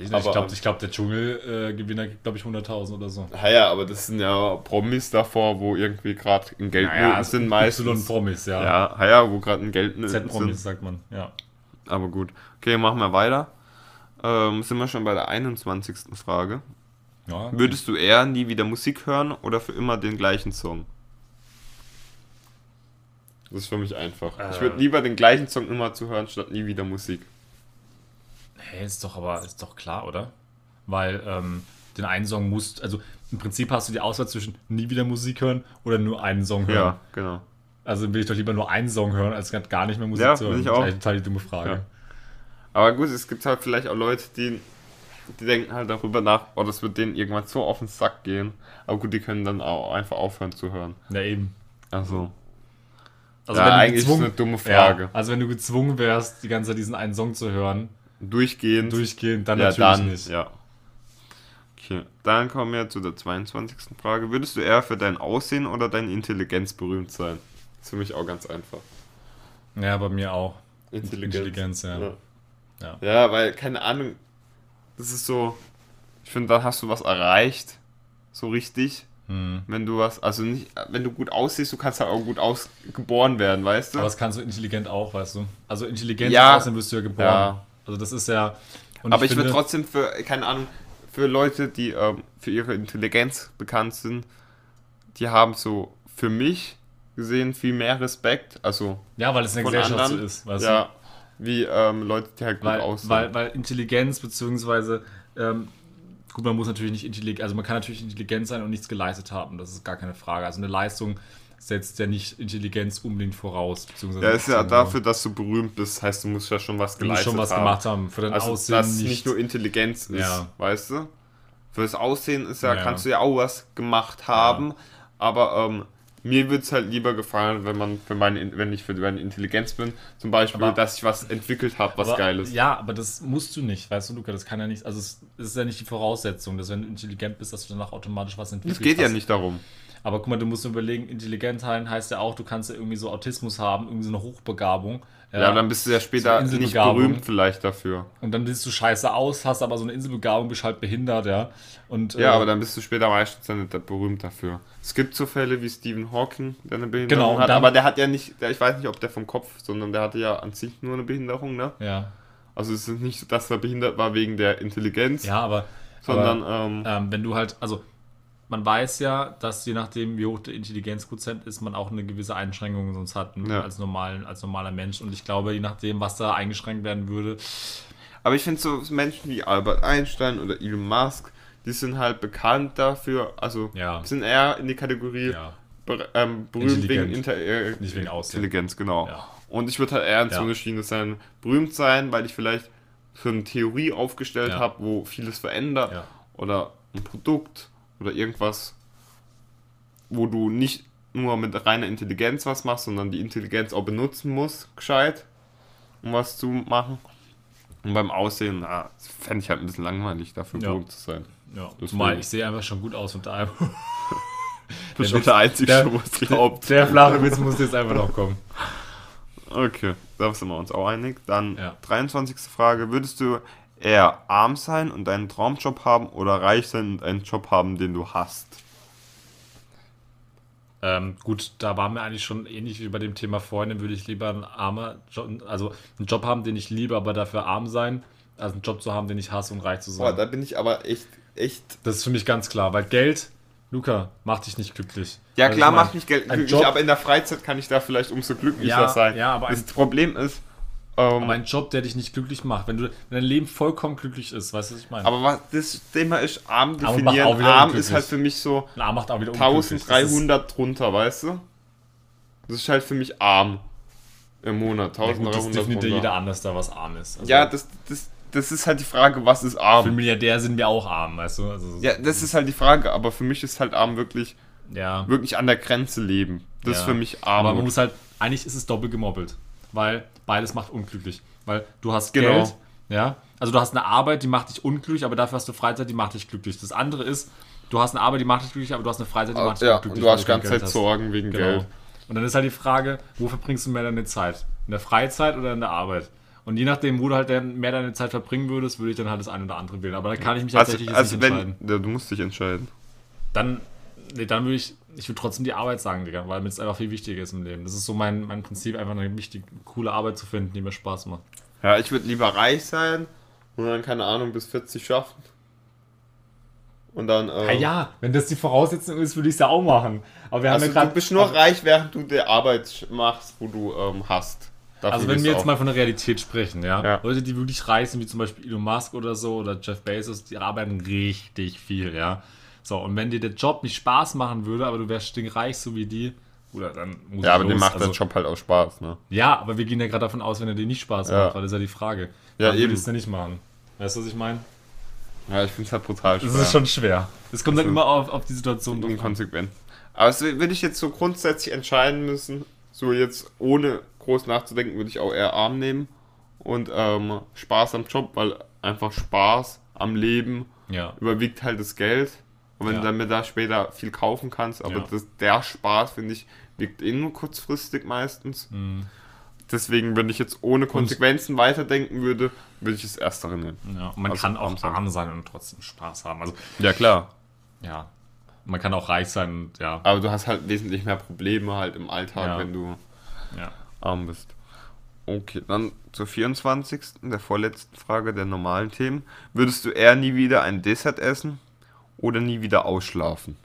Ich glaube, ich glaub, der Dschungelgewinner gibt, glaube ich, 100.000 oder so. Ja, ja, aber das sind ja Promis davor, wo irgendwie gerade in Geldnöten Naja, sind meistens. Y-Promis, ja. Ja, ja, ja, wo gerade in Geldnöten Z-Promis, sind. sagt man, ja. Aber gut. Okay, machen wir weiter. Ähm, sind wir schon bei der 21. Frage. ja. Würdest du eher nie wieder Musik hören oder für immer den gleichen Song? Das ist für mich einfach. ich Äh. würde lieber den gleichen Song immer zu hören, statt nie wieder Musik. Hey, ist doch aber ist doch klar, oder? Weil ähm, den einen Song musst, also im Prinzip hast du die Auswahl zwischen nie wieder Musik hören oder nur einen Song hören. Ja, genau. Also will ich doch lieber nur einen Song hören, als gar nicht mehr Musik Ja, zu hören. ich Das ist auch. total die dumme Frage. Ja. Aber gut, es gibt halt vielleicht auch Leute, die, die denken halt darüber nach, oh, das wird denen irgendwann so auf den Sack gehen. Aber gut, die können dann auch einfach aufhören zu hören. Ja, eben. Also, Also Ja, wenn du eigentlich ist gezwungen- eine dumme Frage. Ja, also wenn du gezwungen wärst, die ganze Zeit diesen einen Song zu hören, durchgehend. durchgehend, dann ja, natürlich dann, nicht. ja. Okay, dann kommen wir zu der 22. Frage. Würdest du eher für dein Aussehen oder deine Intelligenz berühmt sein? Ist für mich auch ganz einfach. Ja, bei mir auch. Intelligenz. Intelligenz, ja. Ja. Ja. ja, weil, keine Ahnung, das ist so, ich finde, dann hast du was erreicht, so richtig. Hm. Wenn du was, also nicht, wenn du gut aussiehst, du kannst halt auch gut ausgeboren werden, weißt du? Aber das kannst du intelligent auch, weißt du. Also Intelligenz Ja. aussehen wirst du ja geboren. Ja. Also das ist ja. Aber ich, finde- würde trotzdem für, keine Ahnung, für Leute, die ähm, für ihre Intelligenz bekannt sind, die haben so für mich gesehen viel mehr Respekt. Also Ja, weil es von Gesellschaft anderen, so ist, weißt ja, wie ähm, Leute, die halt du. gut Weil, aussehen. weil, weil Intelligenz, beziehungsweise, ähm, gut, man muss natürlich nicht intelligent, also man kann natürlich intelligent sein und nichts geleistet haben, das ist gar keine Frage. Also eine Leistung setzt ja nicht Intelligenz unbedingt voraus, beziehungsweise. ja, ist ja dafür, dass du berühmt bist, heißt, du musst ja schon was Du musst geleistet schon was haben. gemacht haben. Für dein Also, Aussehen dass nicht. nicht nur Intelligenz ist, Ja. weißt du? Für das Aussehen ist ja, Ja. kannst du ja auch was gemacht haben, aber ähm, mir würde es halt lieber gefallen, wenn man für meine, wenn ich für meine Intelligenz bin, zum Beispiel, Aber- dass ich was entwickelt habe, was aber, geil ist. Ja, aber das musst du nicht, weißt du, Luca, das kann ja nicht, also es es ist ja nicht die Voraussetzung, dass wenn du intelligent bist, dass du danach automatisch was Es entwickelst. geht ja nicht darum. Aber guck mal, du musst überlegen, intelligent sein heißt ja auch, du kannst ja irgendwie so Autismus haben, irgendwie so eine Hochbegabung. Ja, dann bist du ja später So nicht berühmt vielleicht dafür. Und dann siehst du scheiße aus, hast aber so eine Inselbegabung, bist halt behindert, ja. Und, Ja, äh, aber dann bist du später meistens dann nicht berühmt dafür. Es gibt so Fälle wie Stephen Hawking, der eine Behinderung Genau, hat, dann- aber der hat ja nicht, der, ich weiß nicht, ob der vom Kopf, sondern der hatte ja an sich nur eine Behinderung, ne? Ja, Also es ist nicht so, dass er behindert war wegen der Intelligenz, ja aber. sondern aber, ähm, ähm, wenn du halt, also man weiß ja, dass je nachdem, wie hoch der Intelligenzquotient ist, man auch eine gewisse Einschränkung sonst hat Ja. als, normalen, als normaler Mensch. Und ich glaube, je nachdem, was da eingeschränkt werden würde, Aber ich finde so Menschen wie Albert Einstein oder Elon Musk, die sind halt bekannt dafür, also Ja. sind eher in die Kategorie ja. ähm, berühmt wegen. Inter äh, Nicht wegen Aussehen. Intelligenz, genau. Ja. Und ich würde halt eher in so Ja. eine Schiene sein, berühmt sein, weil ich vielleicht für eine Theorie aufgestellt habe, wo vieles verändert oder ein Produkt oder irgendwas, wo du nicht nur mit reiner Intelligenz was machst, sondern die Intelligenz auch benutzen musst, gescheit, um was zu machen. Und beim Aussehen, na, das fände ich halt ein bisschen langweilig, dafür Ja. berühmt zu sein. ja. Zumal ich sehe einfach schon gut aus mit einem. Du bist Der schon der Einzige, der- wo es glaubt. Der flache Witz muss jetzt einfach noch kommen. Okay, da sind wir uns auch einig. Dann Ja. 23. Frage. Würdest du eher arm sein und einen Traumjob haben oder reich sein und einen Job haben, den du hast? Ähm, gut, da waren wir eigentlich schon ähnlich wie bei dem Thema vorhin. Dann würde ich lieber einen armer Job, also einen Job haben, den ich liebe, aber dafür arm sein, als einen Job zu haben, den ich hasse und reich zu Boah, sein. da bin ich aber echt, echt. das ist für mich ganz klar, weil Geld, Luca, macht dich nicht glücklich. Ja, Also klar ich mein, macht mich Geld glücklich, Job- aber in der Freizeit kann ich da vielleicht umso glücklicher Ja, sein. ja, aber das ein- Problem ist, ähm, Aber ein Job, der dich nicht glücklich macht, wenn, du, wenn dein Leben vollkommen glücklich ist, weißt du, was ich meine? aber was das Thema ist, arm definieren. Arm unglücklich. ist halt für mich so Arm macht auch wieder unglücklich. Das ist- 1300 drunter, weißt du? Das ist halt für mich arm im Monat. Ja, gut, das 1300 definiert ja drunter. jeder anders, da was arm ist. Also, Ja, das, das, das ist halt die Frage, was ist Für arm? einen Milliardär sind wir auch arm, weißt du? Also, Ja, das ist halt die Frage, aber für mich ist halt arm wirklich, ja. wirklich an der Grenze leben. Das ist Ja. für mich Aber arm. man muss halt, eigentlich ist es doppelt gemoppelt, weil beides macht unglücklich. Weil du hast Genau. Geld, ja, also du hast eine Arbeit, die macht dich unglücklich, aber dafür hast du Freizeit, die macht dich glücklich. Das andere ist, du hast eine Arbeit, die macht dich glücklich, aber du hast eine Freizeit, die macht dich ja, unglücklich. und du hast ganze Zeit hast. Sorgen wegen Genau. Geld. Und dann ist halt die Frage, wo verbringst du mehr deine Zeit? In der Freizeit oder in der Arbeit? Und je nachdem, wo du halt mehr deine Zeit verbringen würdest, würde ich dann halt das eine oder andere wählen. Aber da kann ich mich Also, tatsächlich jetzt also nicht wenn, ja, du musst dich entscheiden. Dann, nee, dann würde ich, ich würde trotzdem die Arbeit sagen, Digga, weil mir das einfach viel wichtiger ist im Leben. Das ist so mein, mein Prinzip, einfach eine wichtige, coole Arbeit zu finden, die mir Spaß macht. Ja, ich würde lieber reich sein und dann, keine Ahnung, bis 40 schaffen. Und dann. Ja, Äh, ja, wenn das die Voraussetzung ist, würde ich es ja auch machen. Aber wir haben Also ja gerade. du bist nur reich, während du die Arbeit machst, wo du ähm, hast. Dafür Also wenn wir jetzt auch- mal von der Realität sprechen, ja? Ja. Leute, die wirklich reich sind, wie zum Beispiel Elon Musk oder so oder Jeff Bezos, die arbeiten richtig viel, ja. So, und wenn dir der Job nicht Spaß machen würde, aber du wärst stinkreich, so wie die, oder dann muss Ja, aber dem macht also, der Job halt auch Spaß, ne? Ja, aber wir gehen ja gerade davon aus, wenn er dir nicht Spaß Ja. macht, weil das ist ja die Frage. Ja, dann würde eben. ich es ja nicht machen. Weißt du, was ich meine? Ja, ich finde es halt brutal schwer. Das ist schon schwer. Es kommt dann Also, immer auf, auf die Situation drauf inkonsequent. Aber es würde ich jetzt so grundsätzlich entscheiden müssen, so jetzt ohne groß nachzudenken, würde ich auch eher arm nehmen und ähm, Spaß am Job, weil einfach Spaß am Leben Ja. überwiegt halt das Geld. Und wenn Ja. du damit da später viel kaufen kannst, aber Ja. das, der Spaß, finde ich, wiegt eh nur kurzfristig meistens. Mhm. Deswegen, wenn ich jetzt ohne Konsequenzen weiterdenken würde, würde ich das Erstere nehmen. ja. Und man Also kann auch arm sein und trotzdem Spaß haben. Also, Ja, klar. ja. Man kann auch reich sein und ja. Aber du hast halt wesentlich mehr Probleme halt im Alltag, Ja. wenn du ja. arm bist. Okay, dann zur 24. der vorletzten Frage der normalen Themen. Würdest du eher nie wieder ein Dessert essen oder nie wieder ausschlafen?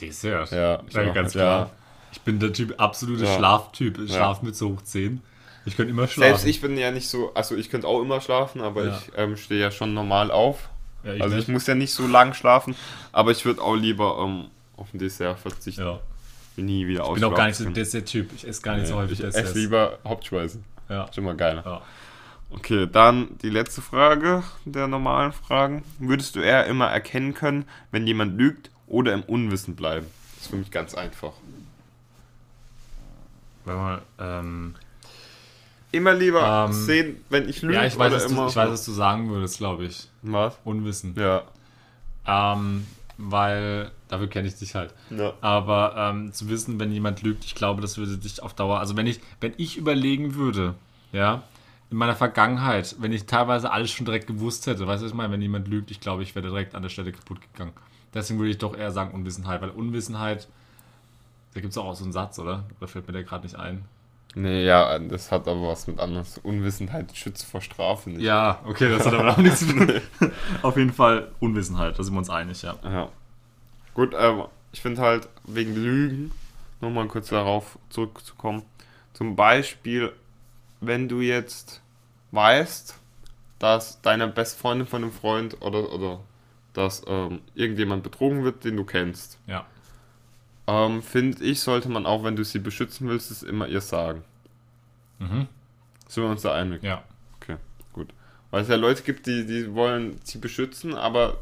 Dessert. Ja, ja ja, ganz ja. klar. Ich bin der Typ, absolute Ja. Schlaftyp. Ich Ja. schlafe mit so hoch 10. Ich könnte immer schlafen. Selbst ich bin ja nicht so, also ich könnte auch immer schlafen, aber Ja. ich ähm, stehe ja schon normal auf. Ja, ich also ich nicht. muss ja nicht so lang schlafen, aber ich würde auch lieber ähm, auf ein Dessert verzichten. Ja. Nie wieder Ich bin auch gar nicht so können. Dessert-Typ. Ich esse gar nicht so Nee, häufig ich Desserts. esse lieber Hauptspeisen. Ja. Ist immer geiler. Okay, dann die letzte Frage der normalen Fragen. Würdest du eher immer erkennen können, wenn jemand lügt oder im Unwissen bleiben? Das ist für mich ganz einfach. Warte mal, ähm, Immer lieber Ähm, sehen, wenn ich lüge ja, ich weiß, oder was du, immer. ich weiß, was du sagen würdest, glaube ich. Was? Unwissen. Ja. Ähm, weil dafür kenne ich dich halt. Ja. Aber ähm, zu wissen, wenn jemand lügt, ich glaube, das würde dich auf Dauer. Also wenn ich, wenn ich überlegen würde, ja, in meiner Vergangenheit, wenn ich teilweise alles schon direkt gewusst hätte, weißt du, was ich meine, wenn jemand lügt, ich glaube, ich wäre direkt an der Stelle kaputt gegangen. Deswegen würde ich doch eher sagen Unwissenheit, weil Unwissenheit, da gibt es auch so einen Satz, oder? Oder fällt mir der gerade nicht ein? Nee, ja, das hat aber was mit anderes. Unwissenheit schützt vor Strafe nicht. Ja, okay, das hat aber auch nichts zu tun. Auf jeden Fall Unwissenheit, da sind wir uns einig, ja. Ja. Gut, ähm, ich finde halt wegen Lügen, nochmal kurz darauf zurückzukommen. Zum Beispiel, wenn du jetzt weißt, dass deine beste Freundin von einem Freund oder, oder dass ähm, irgendjemand betrogen wird, den du kennst, Ja. ähm, finde ich, sollte man auch, wenn du sie beschützen willst, es immer ihr sagen. Mhm. Sind wir uns da einig? Ja. Okay, gut. Weil es ja Leute gibt, die, die wollen sie beschützen, aber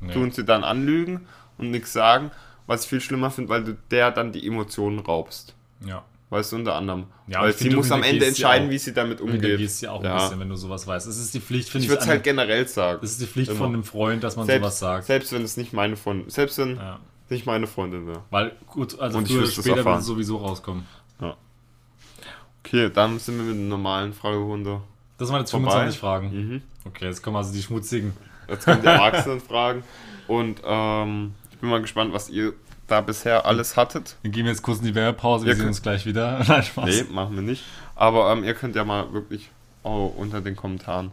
Nee. tun sie dann anlügen und nichts sagen, was ich viel schlimmer finde, weil du der dann die Emotionen raubst. Ja. Weißt du, unter anderem. Ja, weil sie du muss am Ende entscheiden, auch. wie sie damit Du umgeht. hintergehst ja auch ein Ja. bisschen, wenn du sowas weißt. Es ist die Pflicht, finde Ich ich. würde es halt generell sagen. Es ist die Pflicht Immer. von einem Freund, dass man selbst, sowas sagt. Selbst wenn es nicht meine Freundin, selbst wenn Ja. nicht meine Freundin wäre. Weil, gut, also Und früher oder später wird es sowieso rauskommen. Okay, dann sind wir mit der normalen Fragerunde. Das waren jetzt Vorbei. 25 Fragen. Mhm. Okay, jetzt kommen also die schmutzigen. Jetzt kommen die Erwachsenen-Fragen. Und ähm, ich bin mal gespannt, was ihr da bisher alles hattet. Wir gehen jetzt kurz in die Werbepause, wir Ihr sehen uns gleich wieder. Nein, Spaß. Nee, machen wir nicht. Aber ähm, ihr könnt ja mal wirklich oh, unter den Kommentaren,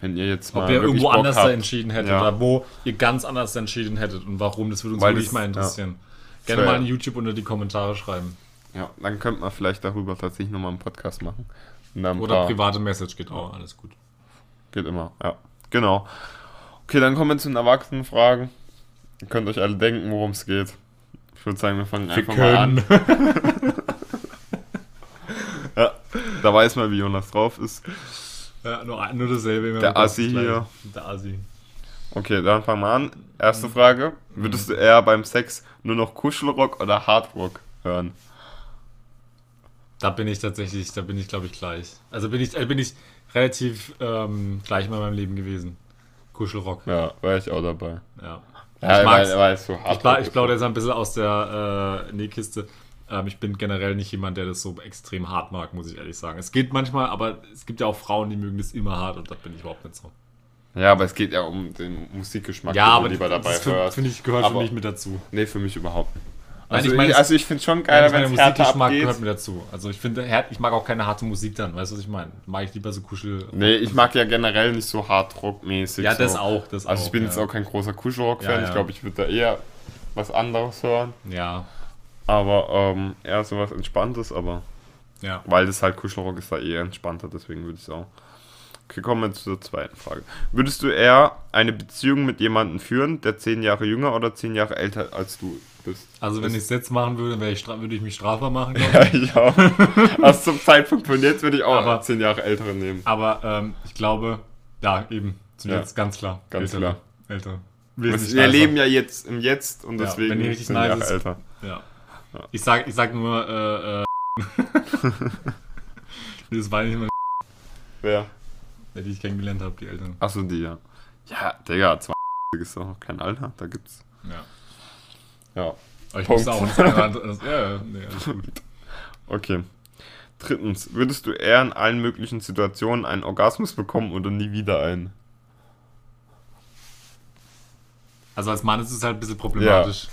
wenn ihr jetzt mal Ob ihr irgendwo Bock anders da habt, entschieden hättet Ja. oder wo ihr ganz anders entschieden hättet und warum, das würde uns Weil wirklich das- mal interessieren. Gerne wär- mal in YouTube unter die Kommentare schreiben. Ja, dann könnte man vielleicht darüber tatsächlich nochmal einen Podcast machen. Ein Oder paar- private Message geht auch, alles gut. Geht immer, ja. Genau. Okay, dann kommen wir zu den Erwachsenenfragen. Ihr könnt euch alle denken, worum es geht. Ich würde sagen, wir fangen einfach mal an. Ja, da weiß man, wie Jonas drauf ist. Ja, nur, nur dasselbe. immer Der Assi hier. Der Assi. Okay, dann fangen wir an. Erste Frage. Würdest du eher beim Sex nur noch Kuschelrock oder Hardrock hören? Da bin ich tatsächlich, da bin ich glaube ich gleich. Also bin ich, äh, bin ich relativ ähm, gleich mal in meinem Leben gewesen. Kuschelrock. Ja, wäre ich auch dabei. Ja. Ja, ich mag's. weil, weil es so Ich, pla ich ist. plaudere jetzt ein bisschen aus der äh, Nähkiste. Ähm, ich bin generell nicht jemand, der das so extrem hart mag, muss ich ehrlich sagen. Es geht manchmal, aber es gibt ja auch Frauen, die mögen das immer hart und da bin ich überhaupt nicht so. Ja, aber es geht ja um den Musikgeschmack, Ja, den aber du lieber dabei das finde hörst. find ich gehört für Aber- mich mit dazu. Nee, für mich überhaupt nicht. Also ich ich, meine, es- also ich finde schon geil, ich wenn es Musikgeschmack gehört mir dazu. Also ich finde, ich mag auch keine harte Musik dann, weißt du, was ich meine? Mag ich lieber so Kuschel. Nee, ich mag ja generell nicht so Hardrock-mäßig. Ja, so. das auch, das Also auch. ich bin ja. jetzt auch kein großer Kuschelrock-Fan. Ja. Ich glaube, ich würde da eher was anderes hören. Ja, Aber ähm, eher sowas Entspanntes, aber ja. weil das halt Kuschelrock ist, da eher entspannter, deswegen würde ich es auch. Okay, kommen wir zur zweiten Frage. Würdest du eher eine Beziehung mit jemandem führen, der zehn Jahre jünger oder zehn Jahre älter als du bist? Also wenn ich es jetzt machen würde, ich, würde ich mich strafbar machen. glaub Ja, ich auch. Also zum Zeitpunkt von jetzt würde ich auch Aber- zehn Jahre älteren nehmen. Aber ähm, ich glaube, ja, eben. Zum Ja, Jetzt ganz klar. ganz Ältere, klar. Älter. Wir Wesentlich wir nicer. leben ja jetzt im Jetzt und Ja, deswegen wenn die richtig zehn nice Jahre ist. älter. Ja. Ich sag, ich sag nur, äh, äh. Das war nicht mal Wer? Die ich kennengelernt habe, die Eltern. Achso, die, ja. Ja, Digga, 20 ist doch noch kein Alter. Da gibt's. Ja. Ja. Aber ich Punkt. wusste auch nicht, anderes. Ja, ja, nee, alles gut. Okay. Drittens, würdest du eher in allen möglichen Situationen einen Orgasmus bekommen oder nie wieder einen? Also als Mann ist es halt ein bisschen problematisch.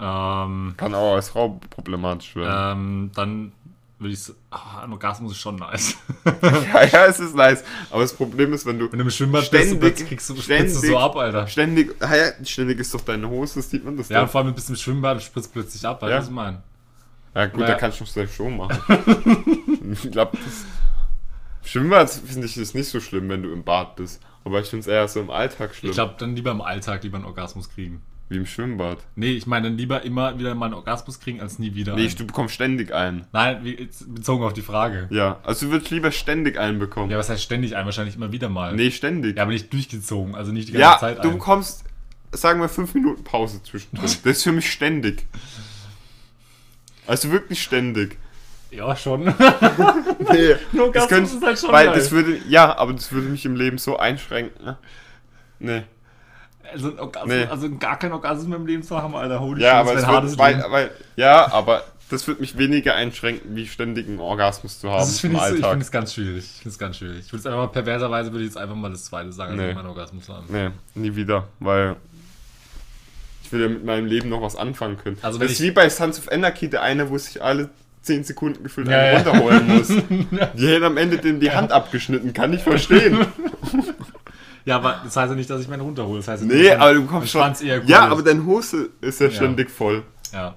Ähm, Kann auch als Frau problematisch werden. ähm, dann würde ich sagen, ah, ein Orgasmus ist schon nice. Ja, ja, es ist nice. Aber das Problem ist, wenn du Wenn du im Schwimmbad Ständig, bist, dann kriegst du, spritzt du ständig. so ab, Alter. ständig, ah ja, ständig ist doch deine Hose, sieht man das Ja, und doch. vor allem bist du im Schwimmbad und spritzt plötzlich ab, weißt du, Ja. was ich meine? Ja, gut, Naja. da kannst du vielleicht schon machen. ich glaube, das Schwimmbad finde ich ist nicht so schlimm, wenn du im Bad bist. Aber ich finde es eher so im Alltag schlimm. Ich glaube, dann lieber im Alltag lieber einen Orgasmus kriegen. Wie im Schwimmbad. Nee, ich meine dann lieber immer wieder mal einen Orgasmus kriegen, als nie wieder. Nee, einen. du bekommst ständig einen. Nein, bezogen auf die Frage. Ja, also du würdest lieber ständig einen bekommen. Ja, was heißt ständig ein? Wahrscheinlich immer wieder mal. Nee, ständig. Ja, aber nicht durchgezogen, also nicht die ganze Ja, Zeit du ein. bekommst, sagen wir, fünf Minuten Pause zwischendrin. Das ist für mich ständig. Also wirklich ständig. Ja, schon. Nee, Nur das Orgasmus könnte, ist halt schon weil geil. das würde, ja, aber das würde mich im Leben so einschränken. Ne? Nee. Also, ein Orgasmus, Nee. also gar kein Orgasmus mehr im Leben zu haben, Alter. Holy Ja, shit, aber ein hartes wird, Leben. weil, ja, aber das wird mich weniger einschränken, wie ständig einen Orgasmus zu haben Das im ich, so- ich Alltag. finde es ganz schwierig. Ich finde es ganz schwierig. Ich würde es einfach mal perverserweise würde ich jetzt einfach mal das zweite sagen, also Nee. meinen Orgasmus haben. Nee, nie wieder, weil ich will ja mit meinem Leben noch was anfangen können. Also wenn das ist ich- wie bei Sons of Anarchy, der eine, wo sich alle 10 Sekunden gefühlt Ja, einen ja. runterholen muss. Die hätten am Ende dem die Hand abgeschnitten, kann ich verstehen. Ja, aber das heißt ja nicht, dass ich meinen runterhole. Das heißt ja nee, aber du kommst schon. Schwanz eher cool ja, ist. aber deine Hose ist ja Ja. ständig voll. Ja.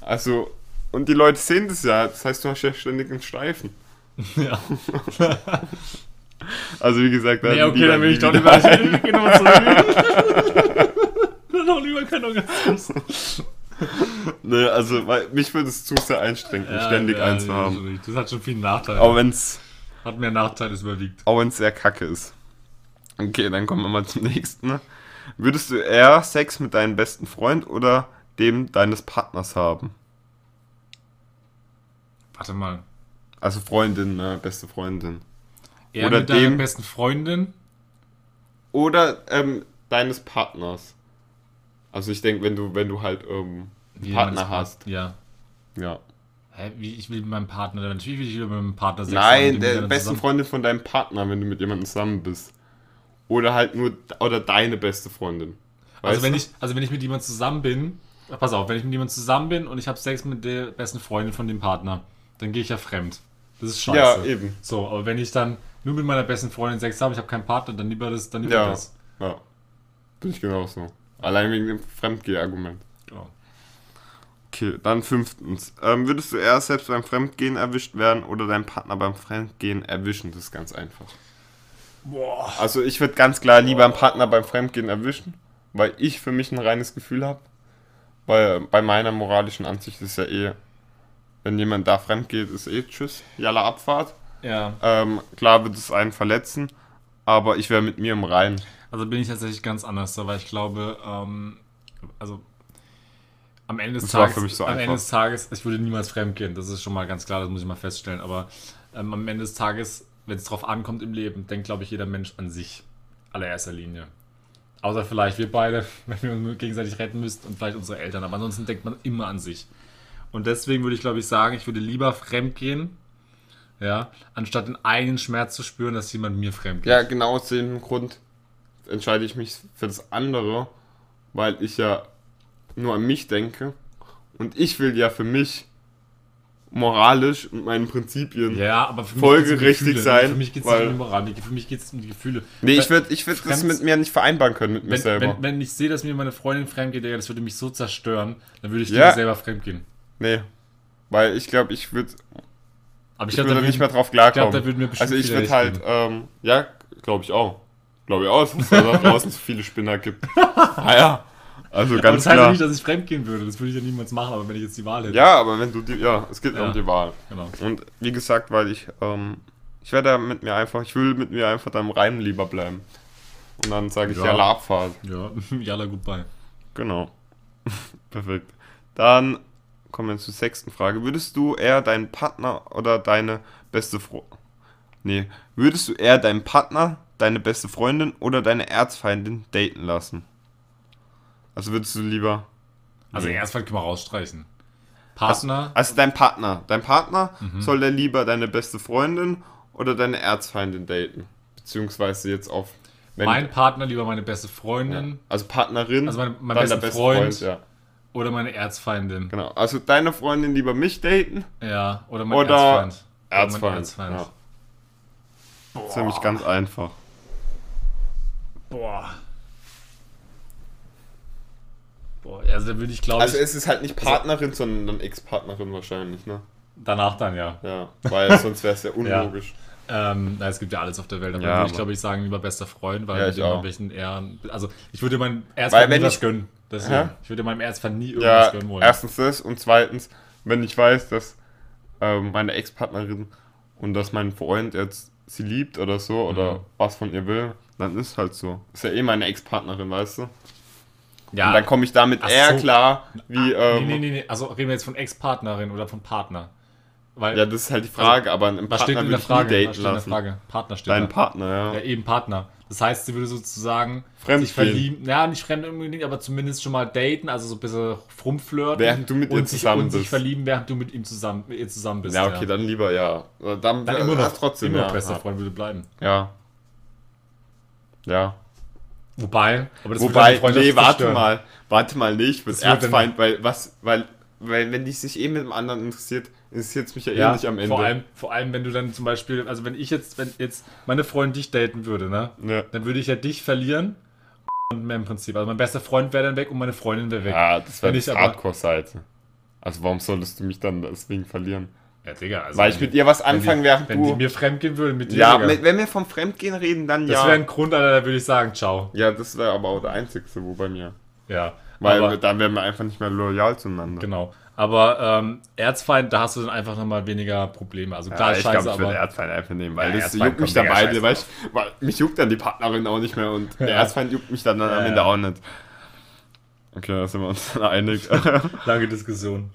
Also, und die Leute sehen das ja, das heißt, du hast ja ständig einen Steifen. ja. Also, wie gesagt, da Nee, okay, dann will ich doch lieber. nochmal zurück. Dann doch lieber kein Orgasmus. Nee, also, weil mich würde es zu sehr einstrengen, ständig ja, eins zu ja, haben. Das hat schon viele Nachteile. Auch wenn es Hat mehr Nachteile, es überwiegt. auch wenn's sehr kacke ist. Okay, dann kommen wir mal zum nächsten. Würdest du eher Sex mit deinem besten Freund oder dem deines Partners haben? Warte mal. Also Freundin, ne, beste Freundin. Er Oder mit deiner dem- besten Freundin. Oder ähm, deines Partners. Also ich denke, wenn du, wenn du halt ähm, einen Partner hast. Ja. Ja. Hä, wie, ich will mit meinem Partner, natürlich will ich mit meinem Partner Sex Nein, haben, der besten zusammen- Freundin von deinem Partner, wenn du mit jemandem zusammen bist. Oder halt nur, oder deine beste Freundin. Also wenn, du? ich, also wenn ich mit jemandem zusammen bin, pass auf, wenn ich mit jemandem zusammen bin und ich habe Sex mit der besten Freundin von dem Partner, dann gehe ich ja fremd. Das ist scheiße. Ja, eben. So, aber wenn ich dann nur mit meiner besten Freundin Sex habe, ich habe keinen Partner, dann lieber das, dann lieber Ja. das. Ja. Bin ich genauso. Allein wegen dem Fremdgeh-Argument. Genau. Okay, dann fünftens. Ähm, würdest du eher selbst beim Fremdgehen erwischt werden oder deinen Partner beim Fremdgehen erwischen? Das ist ganz einfach. Boah. Also ich würde ganz klar lieber einen Partner beim Fremdgehen erwischen, weil ich für mich ein reines Gefühl habe. Weil bei meiner moralischen Ansicht ist ja eh, wenn jemand da fremd geht, ist eh Tschüss, Jalla Abfahrt. Ja, Ähm, klar wird es einen verletzen, aber ich wäre mit mir im Reinen. also bin ich tatsächlich ganz anders, da, weil ich glaube, ähm, also am Ende des Tages, so am. Ende des Tages, ich würde niemals fremdgehen, das ist schon mal ganz klar, das muss ich mal feststellen, aber ähm, am Ende des Tages, wenn es drauf ankommt im Leben, denkt, glaube ich, jeder Mensch an sich, allererster Linie. Außer vielleicht wir beide, wenn wir uns gegenseitig retten müssten und vielleicht unsere Eltern, aber ansonsten denkt man immer an sich. Und deswegen würde ich, glaube ich, sagen, ich würde lieber fremdgehen, ja, anstatt den eigenen Schmerz zu spüren, dass jemand mir fremd geht. Ja, genau aus dem Grund entscheide ich mich für das andere, weil ich ja nur an mich denke und ich will ja für mich moralisch mit meinen Prinzipien. Ja, aber für folgerichtig geht's um sein, Für mich geht es nicht um die Moral, für mich geht es um die Gefühle. Nee, ich würde ich würd das mit mir nicht vereinbaren können mit mir wenn, selber. wenn, wenn ich sehe, dass mir meine Freundin fremd geht, das würde mich so zerstören, dann würde ich Ja. lieber selber fremd gehen. nee. Weil ich glaube, ich würde Aber ich, ich glaube, würde nicht mehr drauf ich glaube, klarkommen. mir bestimmt also ich würde halt, ähm, ja, glaube ich auch. Glaube ich auch, dass es da draußen so viele Spinner gibt. ah ja, also Aber ganz das heißt ja klar. nicht, dass ich fremd gehen würde. Das würde ich ja niemals machen, aber wenn ich jetzt die Wahl hätte. ja, aber wenn du die, ja, es geht Ja. um die Wahl. Genau. Und wie gesagt, weil ich, ähm, ich werde mit mir einfach, ich will mit mir einfach da im Reinen lieber bleiben. Und dann sage ich Ja. ja, la Abfahrt. Ja, Jalla, goodbye. Genau. Perfekt. Dann kommen wir zur sechsten Frage. Würdest du eher deinen Partner oder deine beste Freundin. Nee. Würdest du eher deinen Partner, deine beste Freundin oder deine Erzfeindin daten lassen? Also würdest du lieber. Also Nee. Erstfall können wir rausstreichen. Partner, Also dein Partner. Dein Partner Mhm. soll der lieber deine beste Freundin oder deine Erzfeindin daten? Beziehungsweise jetzt auf. Wenn, mein Partner, lieber meine beste Freundin also Partnerin, Also mein- mein dann bester beste Freund. ja. oder meine Erzfeindin. Genau. Also deine Freundin lieber mich daten Ja, oder mein Oder Erzfeind. Oder mein Erzfeind. Erzfeind. Ja. Das ist nämlich ganz einfach. Boah. Boah, also da würde ich glaube Also es ist halt nicht Partnerin, sondern Ex-Partnerin wahrscheinlich, ne? danach dann ja. Ja, weil sonst wäre es ja unlogisch. Ähm, na, es gibt ja alles auf der Welt, aber Ja, würde ich glaube ich sagen, lieber bester Freund, weil Ja, ich auch. irgendwelchen Ehren. Also ich würde meinem Erzfeind nie was gönnen. Deswegen. Hä? Ich würde meinem Erzfeind nie irgendwas Ja, gönnen wollen. erstens das und zweitens, wenn ich weiß, dass ähm, meine Ex-Partnerin und dass mein Freund jetzt sie liebt oder so oder Mhm. was von ihr will, dann ist halt so. Ist ja eh meine Ex-Partnerin, weißt du? Ja, Und dann komme ich damit Ach eher so. klar, wie, ah, ähm, nee, nee, nee, nee, also reden wir jetzt von Ex-Partnerin oder von Partner. Weil, ja, das ist halt die Frage, aber ein was steht Partner in der Frage? Daten steht in der lassen. Frage? Partner steht Dein da. Partner, ja. Ja, eben Partner. Das heißt, sie würde sozusagen Fremd sich verlieben. Ja, nicht fremd unbedingt, aber zumindest schon mal daten, also so ein bisschen rumflirten. Während du mit ihr zusammen und sich bist. verlieben, während du mit ihm zusammen, mit ihr zusammen bist. Ja, okay, dann lieber ja. Dann, Dann immer noch, trotzdem, immer ja. noch bester Freund würde bleiben. Ja. Ja. Wobei, aber das Wobei, Freundschaft nee, warte mal. Warte mal, nee, ich bin Das Erzfeind, weil was, weil, weil wenn die sich eh mit dem anderen interessiert, interessiert es mich ja, eh Ja, nicht am Ende. Vor allem, vor allem, wenn du dann zum Beispiel, also wenn ich jetzt, wenn jetzt meine Freundin dich daten würde, ne, Ja. dann würde ich ja dich verlieren und mehr im Prinzip. Also mein bester Freund wäre dann weg und meine Freundin wäre weg. Ja, das wäre aber- Hardcore-Seite. Also warum solltest du mich dann deswegen verlieren? Ja, Digga, also Weil ich mit ihr was die- anfangen, wenn während die, Wenn die du... mir fremdgehen würden mit dir, Ja, Digga, wenn wir vom Fremdgehen reden, dann das ja. wäre ein Grund, Alter, da würde ich sagen, ciao. Ja, das wäre aber auch der einzigste, wo bei mir. Ja, Weil aber, dann wären wir einfach nicht mehr loyal zueinander. genau. Aber ähm, Erzfeind, da hast du dann einfach nochmal weniger Probleme. Also klar, Ja, ich scheiße, glaube, ich würde aber Erzfeind einfach nehmen, weil Ja, das Erzfeind juckt mich dann beide, weil, ich, weil mich juckt dann die Partnerin auch nicht mehr und der. Erzfeind juckt mich dann, dann am Ende auch nicht. Okay, da sind wir uns dann einig. lange Diskussion.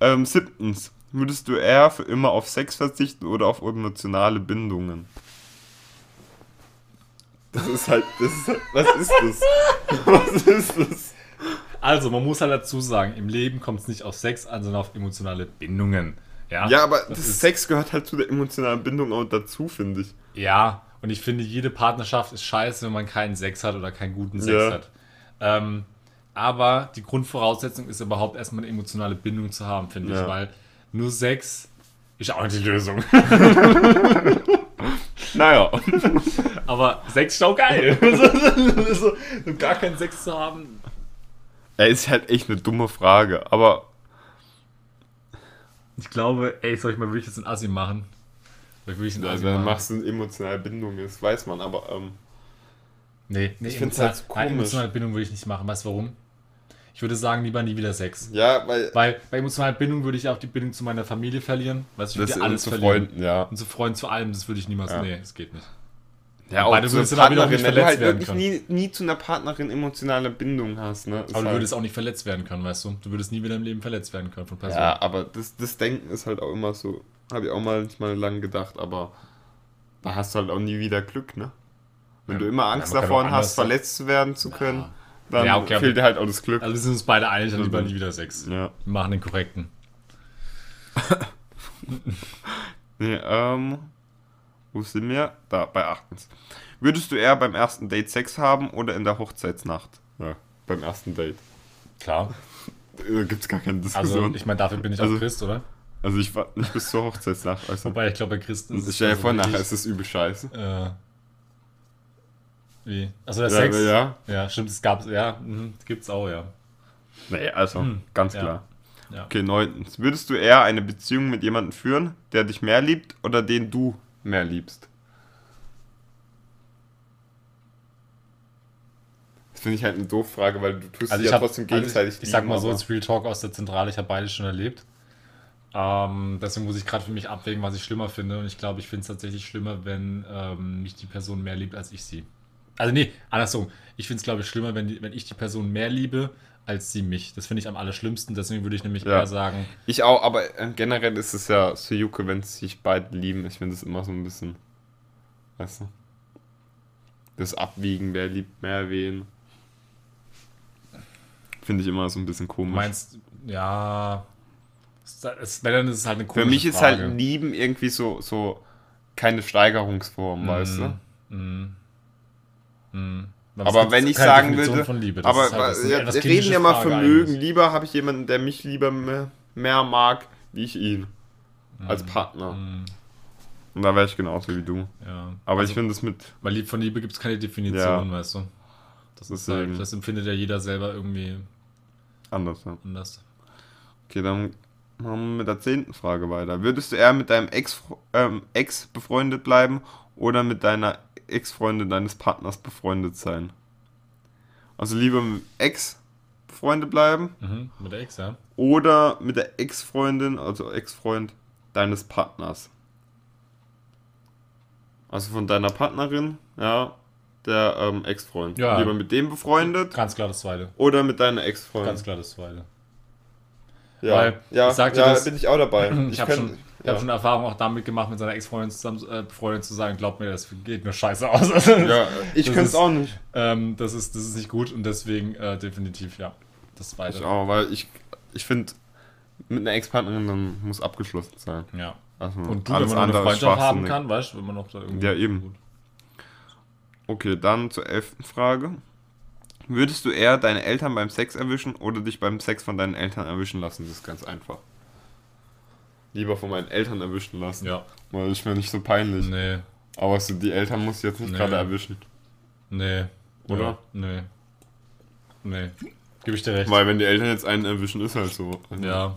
ähm, siebtens, würdest du eher für immer auf Sex verzichten oder auf emotionale Bindungen? Das ist halt, das ist halt, was ist das? Was ist das? Also, man muss halt dazu sagen, im Leben kommt es nicht auf Sex an, sondern auf emotionale Bindungen. Ja, Ja, aber das das Sex gehört halt zu der emotionalen Bindung auch dazu, finde ich. Ja, und ich finde, jede Partnerschaft ist scheiße, wenn man keinen Sex hat oder keinen guten Sex Ja. hat. Ähm, aber die Grundvoraussetzung ist überhaupt erstmal eine emotionale Bindung zu haben, finde Ja. ich, weil nur Sex ist auch nicht die Lösung. Naja. aber Sex ist auch geil. so, gar keinen Sex zu haben. Ja, ist halt echt eine dumme Frage, aber Ich glaube, ey, soll ich mal wirklich jetzt einen Assi machen? Soll ich wirklich einen Assi also, dann machen? machst du eine emotionale Bindung, das weiß man, aber ähm, Nee, nee, Ich find's emotional- halt komisch. emotionale Bindung würde ich nicht machen. Weißt du warum? Ich würde sagen, lieber nie wieder Sex. ja, weil Weil bei emotionaler Bindung würde ich auch die Bindung zu meiner Familie verlieren. Weißt du, ich würde ja alles zu verlieren. Freunden, ja. Und zu Freunden, zu allem, das würde ich niemals. Ja. Nee, das geht nicht. Ja, auch du zu würdest einer Partnerin, wenn du halt wirklich nie, nie zu einer Partnerin emotionale Bindung hast, ne? Ist Aber du halt, würdest auch nicht verletzt werden können, weißt du? Du würdest nie wieder im Leben verletzt werden können von Personen. Ja, aber das, das Denken ist halt auch immer so, habe ich auch mal nicht mal lang gedacht, aber da hast du halt auch nie wieder Glück, ne? Wenn Ja. du immer Ja, Angst kann davor hast, verletzt zu werden zu können, dann Ja, okay, fehlt dir halt auch das Glück. Also wir sind uns beide einig, dann lieber nie wieder Sex. ja. Wir machen den korrekten. Nee, ähm, wo sind wir? Da, bei achtens. Würdest du eher beim ersten Date Sex haben oder in der Hochzeitsnacht? Ja, beim ersten Date. Klar. Da gibt's gar keine Also Diskussion. ich meine, dafür bin ich Also- auch Christ, oder? Also ich war nicht bis zur Hochzeitsnacht. Also, Wobei ich glaube, bei Christen ist ich stell dir also vor, nachher ist es übel scheiße. Äh, wie? Also der Ja, Sex? ja. Ja, stimmt, es gab's, ja, mhm, gibt's auch, ja. Nee, also, Hm, ganz ja. klar. Ja. Okay, neuntens. Würdest du eher eine Beziehung mit jemandem führen, der dich mehr liebt oder den du mehr liebst? Das finde ich halt eine doofe Frage, weil du tust Also ja habe, trotzdem also gegenseitig ich, ich sag mal so, als Real Talk aus der Zentrale, ich habe beides schon erlebt. Ähm, deswegen muss ich gerade für mich abwägen, was ich schlimmer finde. Und ich glaube, ich finde es tatsächlich schlimmer, wenn ähm, mich die Person mehr liebt als ich sie. Also nee, andersrum. Ich finde es, glaube ich, schlimmer, wenn, die, wenn ich die Person mehr liebe als sie mich. Das finde ich am allerschlimmsten. Deswegen würde ich nämlich Ja. eher sagen, Ich auch, aber äh, generell ist es ja so Jucke, wenn sich beide lieben. Ich finde es immer so ein bisschen, weißt du, das Abwiegen, wer liebt mehr wen. Finde ich immer so ein bisschen du komisch. meinst, ja, es, wenn dann ist es halt eine Für komische mich ist Frage. halt Lieben irgendwie so, so keine Steigerungsform, weißt du? Mm. Es Aber wenn ich sagen würde, aber halt, ja, wir reden ja mal Frage Vermögen. eigentlich. Lieber habe ich jemanden, der mich lieber mehr, mehr mag, wie ich ihn. Als Partner. Mm, Und da wäre ich genauso wie du. ja. Aber Also, ich finde es mit. Weil Lieb von Liebe gibt es keine Definition, Ja. weißt du. Das ist halt, das empfindet ja jeder selber irgendwie Anders, ja. anders. Okay, dann machen wir mit der zehnten Frage weiter. Würdest du eher mit deinem Ex, ähm, Ex befreundet bleiben oder mit deiner Ex-Freundin deines Partners befreundet sein? Also lieber mit dem Ex befreundet bleiben Mhm. Mit der Ex, ja. oder mit der Ex-Freundin, also Ex-Freund deines Partners. Also von deiner Partnerin, ja, der ähm, Ex-Freund. Ja. Lieber mit dem befreundet Ganz klar das zweite. oder mit deiner Ex-Freundin. Ganz klar das zweite. Ja, Weil ja, ja das- bin ich auch dabei. Ich Ich, hab kann, schon- Ich habe schon Erfahrung auch damit gemacht, mit seiner Ex-Freundin zusammen äh, befreundet zu sein. Glaubt mir, das geht nur scheiße aus. Ja, ich könnte es auch nicht. ähm, das, ist, das ist nicht gut und deswegen äh, definitiv, ja. Das Ich zweite. auch, weil ich, ich finde, mit einer Ex-Partnerin dann muss abgeschlossen sein. Ja. Also Und du, alles wenn man eine Freundschaft haben kann, weißt du, wenn man noch da irgendwie. Ja, eben. Gut. Okay, dann zur elften Frage. Würdest du eher deine Eltern beim Sex erwischen oder dich beim Sex von deinen Eltern erwischen lassen? Das ist ganz einfach. Lieber von meinen Eltern erwischen lassen. Ja. Weil das ist mir nicht so peinlich. Nee. Aber so, die Eltern muss ich jetzt nicht Nee. gerade erwischen. Nee. Oder? Ja, nee. Nee. Gebe ich dir recht. Weil wenn die Eltern jetzt einen erwischen, ist halt so. Ja.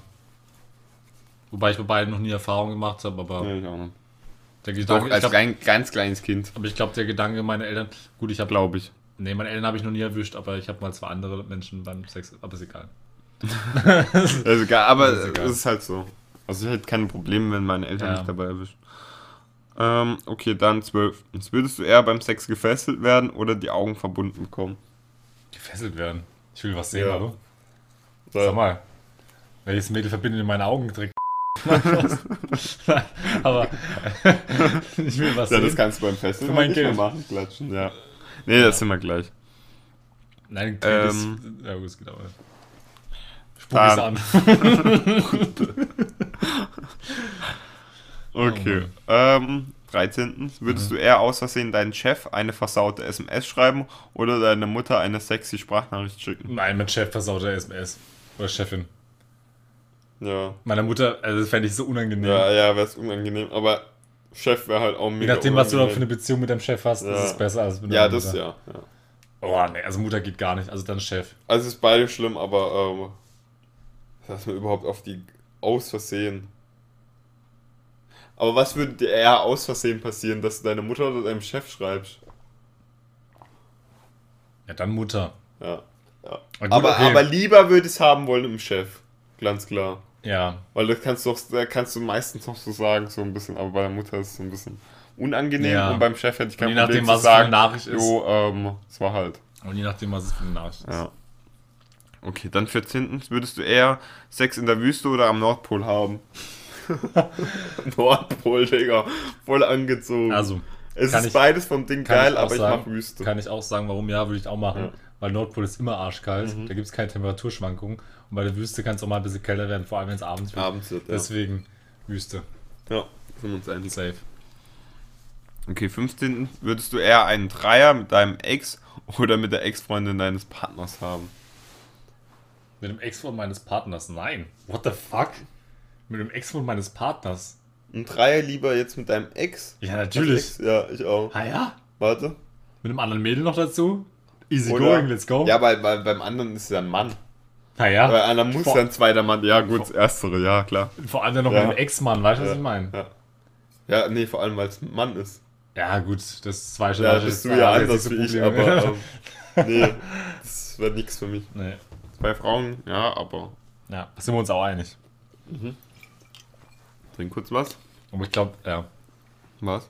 Wobei ich bei beiden noch nie Erfahrung gemacht habe, aber Ja, ich auch nicht. der Doch, Gedanke, ich als glaub, klein, ganz kleines Kind, aber ich glaube, der Gedanke, meine Eltern, gut, ich habe, glaube ich. nee, meine Eltern habe ich noch nie erwischt, aber ich habe mal zwei andere Menschen beim Sex, aber ist egal. Also, egal, aber ist egal. es ist halt so. Also ich hätte keine Probleme, wenn meine Eltern Ja. mich dabei erwischen. Ähm, okay, dann zwölftens. Würdest du eher beim Sex gefesselt werden oder die Augen verbunden bekommen? Gefesselt werden. Ich will was sehen, Ja. hallo? Sag mal. Welches Mädel verbindet in meine Augen direkt? aber ich will was Ja, sehen. das kannst du beim Fesseln Für mein nicht Geld. machen, klatschen, ja. Nee, das sind wir gleich. Nein, Ähm, ist, ja gut, es geht aber. Spuck es an. Okay. Oh ähm, 13. Würdest Mhm. du eher aus Versehen deinen Chef eine versaute SMS schreiben oder deine Mutter eine sexy Sprachnachricht schicken? Nein, mein Chef versaut der SMS. Oder Chefin. Ja. Meiner Mutter, also das fände ich so unangenehm. Ja, ja, wäre es unangenehm, aber Chef wäre halt auch Je mega nachdem, was du da für eine unangenehm. Beziehung mit deinem Chef hast, Ja. ist es besser als mit Ja, das Mutter. ja. ja. Oh, nee, also Mutter geht gar nicht. Also dann Chef. Also es ist beide schlimm, aber ähm, dass man überhaupt auf die aus Versehen. Aber was würde dir eher aus Versehen passieren, dass du deine Mutter oder deinem Chef schreibst? Ja, dann Mutter. Ja. ja. Ah, gut, aber, okay. aber lieber würde ich es haben wollen im Chef. Ganz klar. Ja. Weil das kannst du, doch, da kannst du meistens noch so sagen, so ein bisschen, aber bei der Mutter ist es so ein bisschen unangenehm Ja. und beim Chef hätte ich kein Und je Problem nachdem, was es für eine sagen, Nachricht ist. jo, ähm, es war halt. Und je nachdem, was es für eine Nachricht ist. Ja. Okay, dann 14. Würdest du eher Sex in der Wüste oder am Nordpol haben? Nordpol, Digga. Voll angezogen. Also, es ist ich- beides vom Ding geil, ich aber ich sagen, mach Wüste. kann ich auch sagen, warum ja, würde ich auch machen. Ja. Weil Nordpol ist immer arschkalt. Da gibt es keine Temperaturschwankungen. Und bei der Wüste kann es auch mal ein bisschen kälter werden, vor allem wenn es abends wird. Abends wird, ja. Deswegen Wüste. ja, sind uns einig. Safe. Okay, 15. Würdest du eher einen Dreier mit deinem Ex oder mit der Ex-Freundin deines Partners haben? Mit dem Ex-Freund meines Partners? Nein. What the fuck? Mit dem Ex-Freund meines Partners? Ein Dreier lieber jetzt mit deinem Ex? Ja, natürlich. Ex? Ja, ich auch. Ah ja? Warte. Mit einem anderen Mädel noch dazu? Easy Oder- going, let's go. Ja, bei, bei, beim anderen ist es ja ein Mann. Ah ja. Bei einer muss Vor- ja ein zweiter Mann. Ja, gut, das erstere, ja, klar. Vor allem dann noch Ja. mit dem Ex-Mann, weißt du, was ich meine? Ja. Ja, nee, vor allem, weil es ein Mann ist. Ja, gut, das ist zwei Ja, bist du ja anders wie ich, aber ähm, nee, das wäre nichts für mich. nee. Zwei Frauen, ja, aber Ja, sind wir uns auch einig. Trink kurz was. Aber ich glaube, ja. Was?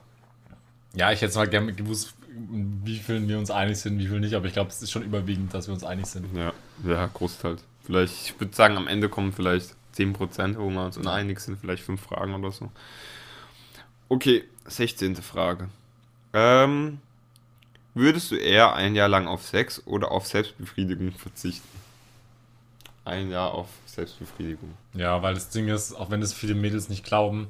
Ja, ich hätte es mal gerne gewusst, wie vielen wir uns einig sind, wie viel nicht, aber ich glaube, es ist schon überwiegend, dass wir uns einig sind. Ja, ja, Großteils. Vielleicht, ich würde sagen, am Ende kommen vielleicht 10%, wo wir uns uneinig sind, vielleicht fünf Fragen oder so. Okay, 16. Frage. Ähm, würdest du eher ein Jahr lang auf Sex oder auf Selbstbefriedigung verzichten? Ein Jahr auf Selbstbefriedigung. Ja, weil das Ding ist, auch wenn das viele Mädels nicht glauben,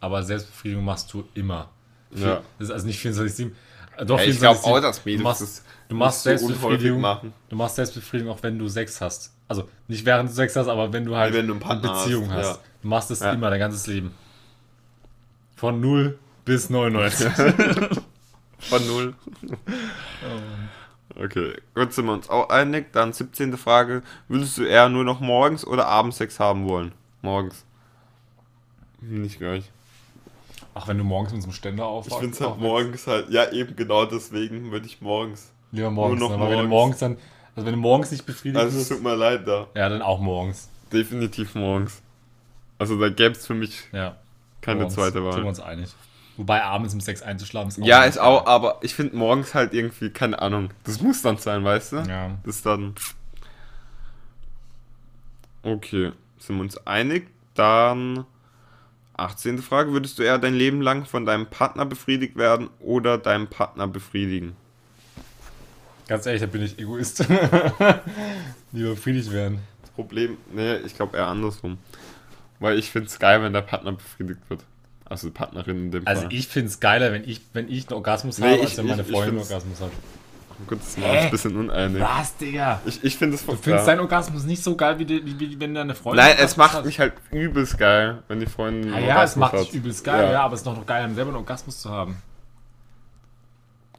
aber Selbstbefriedigung machst du immer. Ja. Das ist also nicht 24-7. äh, Doch, Ja, ich glaube 24/7. auch, dass Mädels du machst, das du machst Selbstbefriedigung. machen. Du machst Selbstbefriedigung auch wenn du Sex hast. Also nicht während du Sex hast, aber wenn du halt Wenn du eine Beziehung hast, hast. ja. Du machst das Ja. immer, dein ganzes Leben. Von 0 bis 99. Von null. Okay, gut sind wir uns auch einig. Dann 17. Frage. Würdest du eher nur noch morgens oder abends Sex haben wollen? Morgens. Nicht gleich. Ach, wenn du morgens mit so einem Ständer Ich aufwachst. finde es halt morgens halt, ja eben genau deswegen würde ich morgens. Lieber morgens. nur noch ne? Weil wenn du morgens. morgens dann, also wenn du morgens nicht befriedigt Also es wirst, tut mir leid da. ja, dann auch morgens. Definitiv morgens. Also da gäbe es für mich Ja. keine morgens. zweite Sind wir Wahl. uns einig. Wobei abends im Sex einzuschlafen ist Ja, nicht ist auch, aber ich finde morgens halt irgendwie, keine Ahnung. Das muss dann sein, weißt du? Ja. Das ist dann. Okay, sind wir uns einig? Dann 18. Frage. Würdest du eher dein Leben lang von deinem Partner befriedigt werden oder deinem Partner befriedigen? Ganz ehrlich, da bin ich Egoist. Lieber befriedigt werden. Das Problem, nee, ich glaube eher andersrum. Weil ich finde es geil, wenn der Partner befriedigt wird. Also die Partnerin in dem Also Fall. ich finde es geiler, wenn ich, wenn ich einen Orgasmus Nee, habe, ich- als wenn meine ich- Freundin einen Orgasmus hat. Oh Gott, das ist ein bisschen uneinig. Was, Digga? Ich, ich finde es Du findest deinen Orgasmus nicht so geil, wie, die, wie, wie wenn deine Freundin Nein, es macht hat? mich halt übelst geil, wenn die Freundin. Ah ja, es macht hat. dich übelst geil, ja. aber es ist doch noch geiler, selber einen Orgasmus zu haben.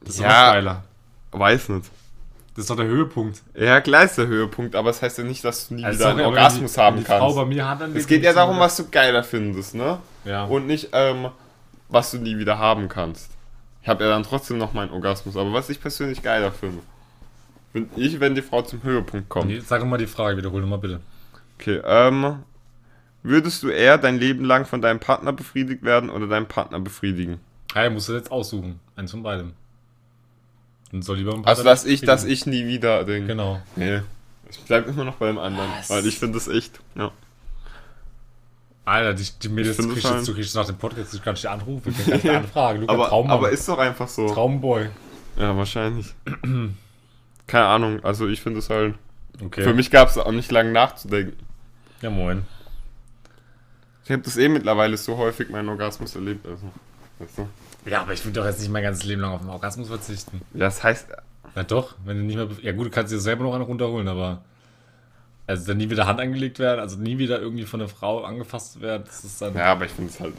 Das ist Ja. noch geiler. Weiß nicht. Das ist doch der Höhepunkt. Ja, klar ist der Höhepunkt, aber es heißt ja nicht, dass du nie Also wieder einen sorry, aber Orgasmus die, haben die Frau bei kannst. mir hat, dann Es geht ja darum, was du geiler findest, ne? Ja. Und nicht, ähm, was du nie wieder haben kannst. Ich habe ja dann trotzdem noch meinen Orgasmus, aber was ich persönlich geiler finde. Finde ich, wenn die Frau zum Höhepunkt kommt. Nee, Sag mal die Frage, wiederhol nochmal bitte. Okay, ähm, würdest du eher dein Leben lang von deinem Partner befriedigt werden oder deinen Partner befriedigen? Ja, musst du jetzt aussuchen. Eins von beidem. Dann soll lieber ein Also, Partner dass ich, dass ich nie wieder denke. Genau. Nee, ich bleib immer noch bei dem anderen, Was? weil ich finde es echt, ja. Alter, die, die Mädels finde kriegst jetzt, halt- du kriegst nach dem Podcast, ich kann dich anrufen, ich kann dich anfragen. Luca, Aber, Traummann. aber ist doch einfach so. Traumboy. Ja, wahrscheinlich. Keine Ahnung, also ich finde es halt. Okay. Für mich gab es auch nicht lange nachzudenken. Ja, moin. Ich habe das eh mittlerweile so häufig meinen Orgasmus erlebt. Also, weißt du? Ja, aber ich will doch jetzt nicht mein ganzes Leben lang auf den Orgasmus verzichten. Ja, das heißt, Na doch, wenn du nicht mehr. Ja, gut, du kannst dir selber noch einen runterholen, aber. Also dann nie wieder Hand angelegt werden, also nie wieder irgendwie von einer Frau angefasst werden, das ist dann. ja, aber ich finde es halt.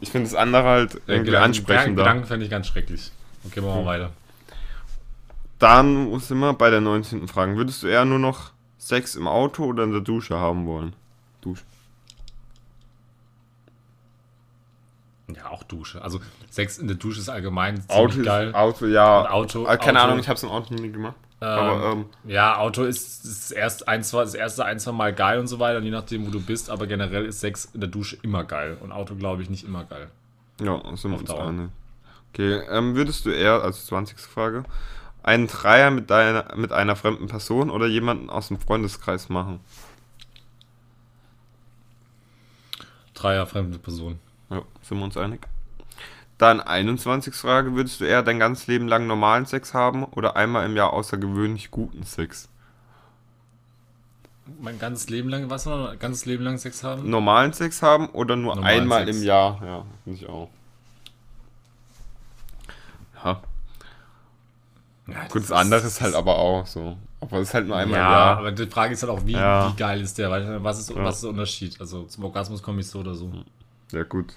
Ich finde das andere halt irgendwie Gedanken- ansprechender. Gedanken fände ich ganz schrecklich. Okay, machen wir Hm. weiter. Dann sind wir bei der 19. Frage. Würdest du eher nur noch Sex im Auto oder in der Dusche haben wollen? Dusche. Ja, auch Dusche. Also Sex in der Dusche ist allgemein ziemlich Auto, geil. ist, Auto, ja. Und Auto- Ah, keine Auto- Ahnung, ich habe es im Auto nie gemacht. Ähm, aber ähm, ja, Auto ist, ist erst ein, zwei, das erste ein, zwei Mal geil und so weiter, je nachdem, wo du bist, aber generell ist Sex in der Dusche immer geil und Auto, glaube ich, nicht immer geil. ja, sind wir uns einig. Okay, ähm, würdest du eher, also 20. Frage, einen Dreier mit, deiner, mit einer fremden Person oder jemanden aus dem Freundeskreis machen? Dreier fremde Person. Ja, sind wir uns einig. Dann 21. Frage, würdest du eher dein ganzes Leben lang normalen Sex haben oder einmal im Jahr außergewöhnlich guten Sex? Mein ganzes Leben lang, was noch? Ganzes Leben lang Sex haben? Normalen Sex haben oder nur Normalen einmal Sex. im Jahr? Ja, finde ich auch. Ja, Ja, gut, das andere ist halt aber auch so. Aber es ist halt nur einmal ja, im Jahr. aber die Frage ist halt auch, wie, Ja. wie geil ist der? Was, ist, Ja. was ist der Unterschied? Also zum Orgasmus komme ich so oder so. Ja, gut.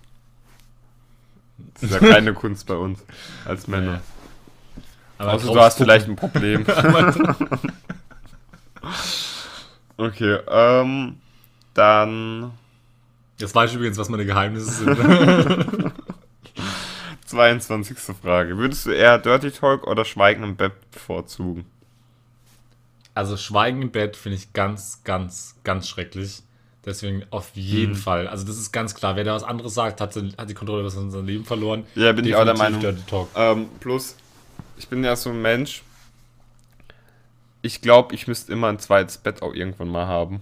Das ist ja keine Kunst bei uns als Männer. Ja. Aber Außer du hast vielleicht ein Problem. okay, ähm, dann Jetzt weiß ich übrigens, was meine Geheimnisse sind. 22. Frage. Würdest du eher Dirty Talk oder Schweigen im Bett bevorzugen? Also Schweigen im Bett finde ich ganz, ganz, ganz schrecklich. Deswegen auf jeden Mhm. Fall. Also das ist ganz klar. Wer da was anderes sagt, hat, hat die Kontrolle über sein Leben verloren. Ja, bin ich auch der Definitiv Meinung. Ähm, plus, ich bin ja so ein Mensch. Ich glaube, ich müsste immer ein zweites Bett auch irgendwann mal haben.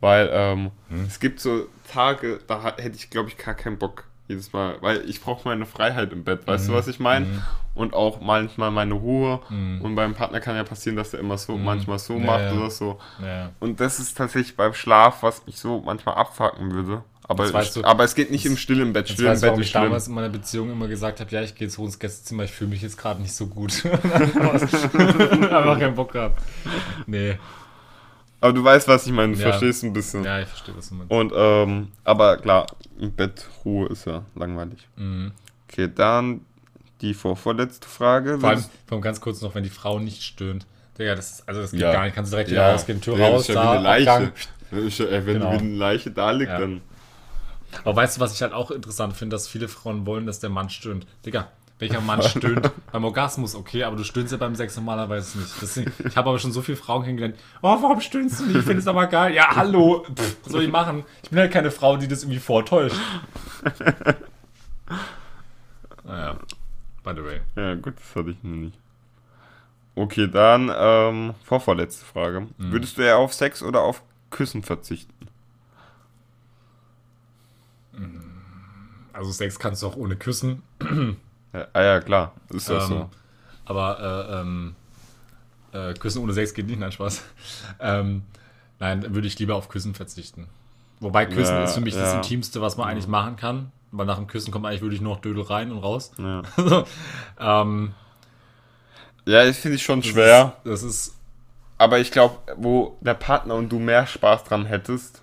Weil ähm, Hm. es gibt so Tage, da hätte ich, glaube ich, gar keinen Bock jedes Mal. Weil ich brauche meine Freiheit im Bett. Weißt du, was ich meine? Mhm. Und auch manchmal meine Ruhe. Mhm. Und beim Partner kann ja passieren, dass er immer so, Mhm. manchmal so Ja, macht ja. oder so. Ja. Und das ist tatsächlich beim Schlaf, was mich so manchmal abfacken würde. Aber, Das weißt du- aber es geht nicht im Still im Bett. Jetzt Still weißt Bett warum ich schlimm. damals in meiner Beziehung immer gesagt habe, ja, ich gehe jetzt hoch ins Gästezimmer, ich fühle mich jetzt gerade nicht so gut. Einfach keinen Bock gehabt. Nee. Aber du weißt, was ich meine. Du Ja. verstehst ein bisschen. Ja, ich verstehe, was du meinst. Und, ähm, aber klar, im Bett Ruhe ist ja langweilig. Mhm. Okay, dann die vorvorletzte Frage. Vor allem, vor allem ganz kurz noch, wenn die Frau nicht stöhnt. Digga, das ist, also das geht Ja. gar nicht. Kannst du direkt wieder rausgehen, Tür Ja, raus, ja da, wie eine Leiche. Ist ja, wenn Genau. wie eine Leiche da liegt, dann. Aber weißt du, was ich halt auch interessant finde, dass viele Frauen wollen, dass der Mann stöhnt. Digga, welcher Mann stöhnt beim Orgasmus, okay, aber du stöhnst ja beim Sex normalerweise nicht. Deswegen, ich habe aber schon so viele Frauen kennengelernt. Oh, warum stöhnst du nicht? Ich finde es aber geil. Ja, hallo. Pff, was soll ich machen? Ich bin halt keine Frau, die das irgendwie vortäuscht. Naja, by the way. Ja, gut, das hatte ich noch nicht. Okay, dann, ähm, vorvorletzte Frage. Mhm. Würdest du eher auf Sex oder auf Küssen verzichten? Also Sex kannst du auch ohne küssen. Ja, ah ja, klar. Ist das Ähm, so. Aber äh, ähm, äh, Küssen ohne Sex geht nicht, nein, Spaß. Ähm, nein, würde ich lieber auf Küssen verzichten. Wobei Küssen Ja, ist für mich das ja. Intimste, was man eigentlich machen kann. Weil nach dem Küssen kommt eigentlich wirklich nur noch Dödel rein und raus. Ja, So, ähm, ja das finde ich schon das schwer. Ist, das ist, Aber ich glaube, wo der Partner und du mehr Spaß dran hättest,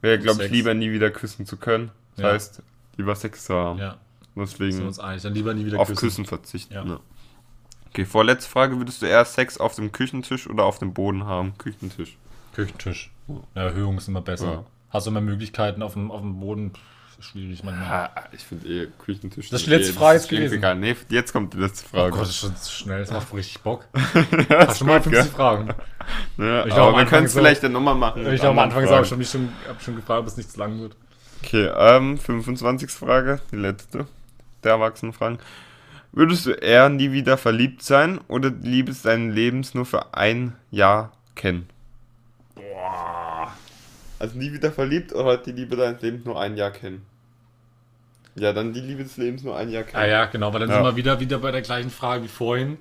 wäre, glaube ich, lieber nie wieder küssen zu können. Das Ja. heißt, lieber Sex zu haben. ja, sind Deswegen uns einig. Dann lieber nie wieder auf küssen. Küssen verzichten. Ja. Ja. Okay, vorletzte Frage. Würdest du eher Sex auf dem Küchentisch oder auf dem Boden haben? Küchentisch. Küchentisch. Eine Erhöhung ist immer besser. Ja. Hast du immer Möglichkeiten auf dem, auf dem Boden? Pff, schwierig manchmal. Ah, ich finde eh Küchentisch. Das ist die letzte Frage jetzt gewesen. Egal. Nee, jetzt kommt die letzte Oh Frage. Gott, das ist schon zu schnell. Das macht richtig Bock. Ja, Hast du mal gut, 50 gell? Fragen? Ja, Ich aber wir Anfang können es so- vielleicht dann nochmal machen. Ich glaube, am Anfang gesagt, schon, ich schon, hab schon gefragt, ob es nicht zu lang wird. Okay, ähm, 25. Frage, die letzte der Erwachsenenfragen. Würdest du eher nie wieder verliebt sein oder die Liebe deines Lebens nur für ein Jahr kennen? Boah. Also nie wieder verliebt oder die Liebe deines Lebens nur ein Jahr kennen? Ja, dann die Liebe des Lebens nur ein Jahr kennen. Ah ja, genau, weil dann Ja. sind wir wieder, wieder bei der gleichen Frage wie vorhin.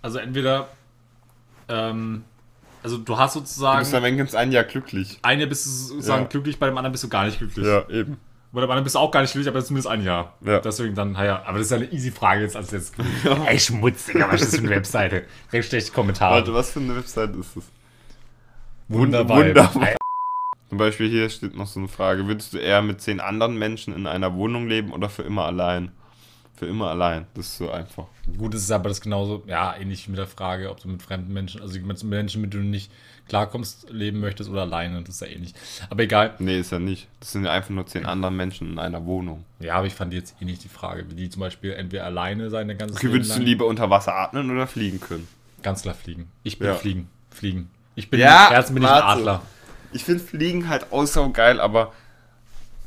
Also entweder, ähm, also du hast Du bist sozusagen, dann wenigstens ein Jahr glücklich. ein Jahr bist du sozusagen Ja. glücklich, bei dem anderen bist du gar nicht glücklich. Ja, eben. Bei dem anderen bist du auch gar nicht glücklich, aber zumindest ein Jahr. Ja. Deswegen dann, naja, aber das ist ja eine easy Frage jetzt als jetzt. Ey, Schmutz, Digga, was ist das für eine Webseite? Recht schlechte Kommentare. Warte, was für eine Website ist das? Wunderbar. Wunderbar. Zum Beispiel hier steht noch so eine Frage. Würdest du eher mit zehn anderen Menschen in einer Wohnung leben oder für immer allein? Für immer allein. Das ist so einfach. Gut, es ist aber das genauso, ja, ähnlich wie mit der Frage, ob du mit fremden Menschen, also mit Menschen, mit denen du nicht klarkommst, leben möchtest oder alleine. Das ist ja ähnlich. Aber egal. Nee, ist ja nicht. Das sind ja einfach nur zehn andere Menschen in einer Wohnung. Ja, aber ich fand jetzt eh nicht die Frage, wie die zum Beispiel entweder alleine sein, der ganze Okay, würdest du lieber unter Wasser atmen oder fliegen können? Ganz klar fliegen. Ich bin Ja. fliegen. Fliegen. Ich bin, Ja, bin ich ein. Adler. Ich finde Fliegen halt auch so geil, aber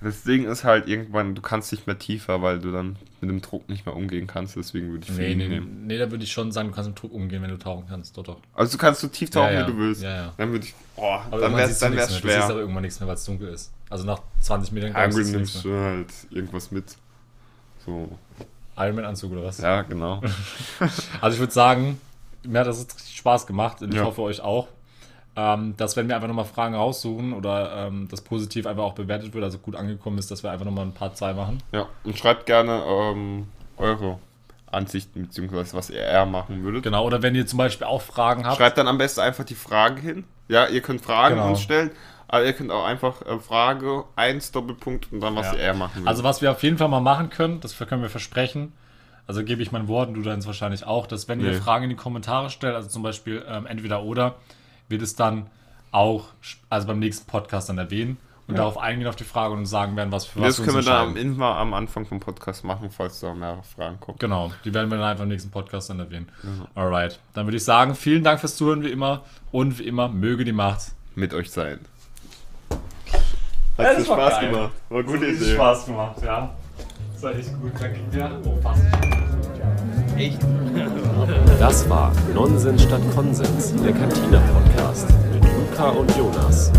das Ding ist halt irgendwann, du kannst nicht mehr tiefer, weil du dann mit dem Druck nicht mehr umgehen kannst. Deswegen würde ich Nee, Fliegen nee, nehmen. nee, da würde ich schon sagen, du kannst mit Druck umgehen, wenn du tauchen kannst. Doch, doch. Also du kannst so tief tauchen, Ja, ja. wie du willst. Ja, ja. Dann würde ich, boah, Aber dann wäre nichts wär's mehr. Du siehst aber schwer. irgendwann nichts mehr, weil es dunkel ist. Also nach 20 Metern siehst du nichts nimmst du halt irgendwas mit. So, Ironman-Anzug oder was? ja, genau. Also ich würde sagen, mir hat das richtig Spaß gemacht und ich hoffe euch auch. Ähm, dass wenn wir einfach nochmal Fragen raussuchen oder ähm, das positiv einfach auch bewertet wird, also gut angekommen ist, dass wir einfach nochmal ein Part 2 machen. Ja, und schreibt gerne ähm, eure Ansichten, beziehungsweise was ihr eher machen würdet. Genau, oder wenn ihr zum Beispiel auch Fragen habt. Schreibt dann am besten einfach die Frage hin. Ja, ihr könnt Fragen Genau. uns stellen, aber ihr könnt auch einfach äh, Frage 1 Doppelpunkt und dann was Ja. ihr eher machen würdet. Also was wir auf jeden Fall mal machen können, das können wir versprechen. Also gebe ich mein Wort und du dann wahrscheinlich auch, dass wenn ihr Nee. Fragen in die Kommentare stellt, also zum Beispiel ähm, entweder oder, wird es dann auch, also beim nächsten Podcast dann erwähnen und darauf eingehen auf die Frage und sagen werden, was für was das können wir dann immer am Anfang vom Podcast machen, falls da mehrere Fragen kommen. Genau, die werden wir dann einfach im nächsten Podcast dann erwähnen. Alright, dann würde ich sagen, vielen Dank fürs Zuhören wie immer und wie immer, möge die Macht. Mit euch sein. Das Hat dir war Spaß geil. gemacht. War eine gute Idee. Spaß gemacht, ja. Das war echt gut. Danke dir. Oh, fast. Das war Nonsens statt Konsens, der Cantina Podcast mit Luca und Jonas.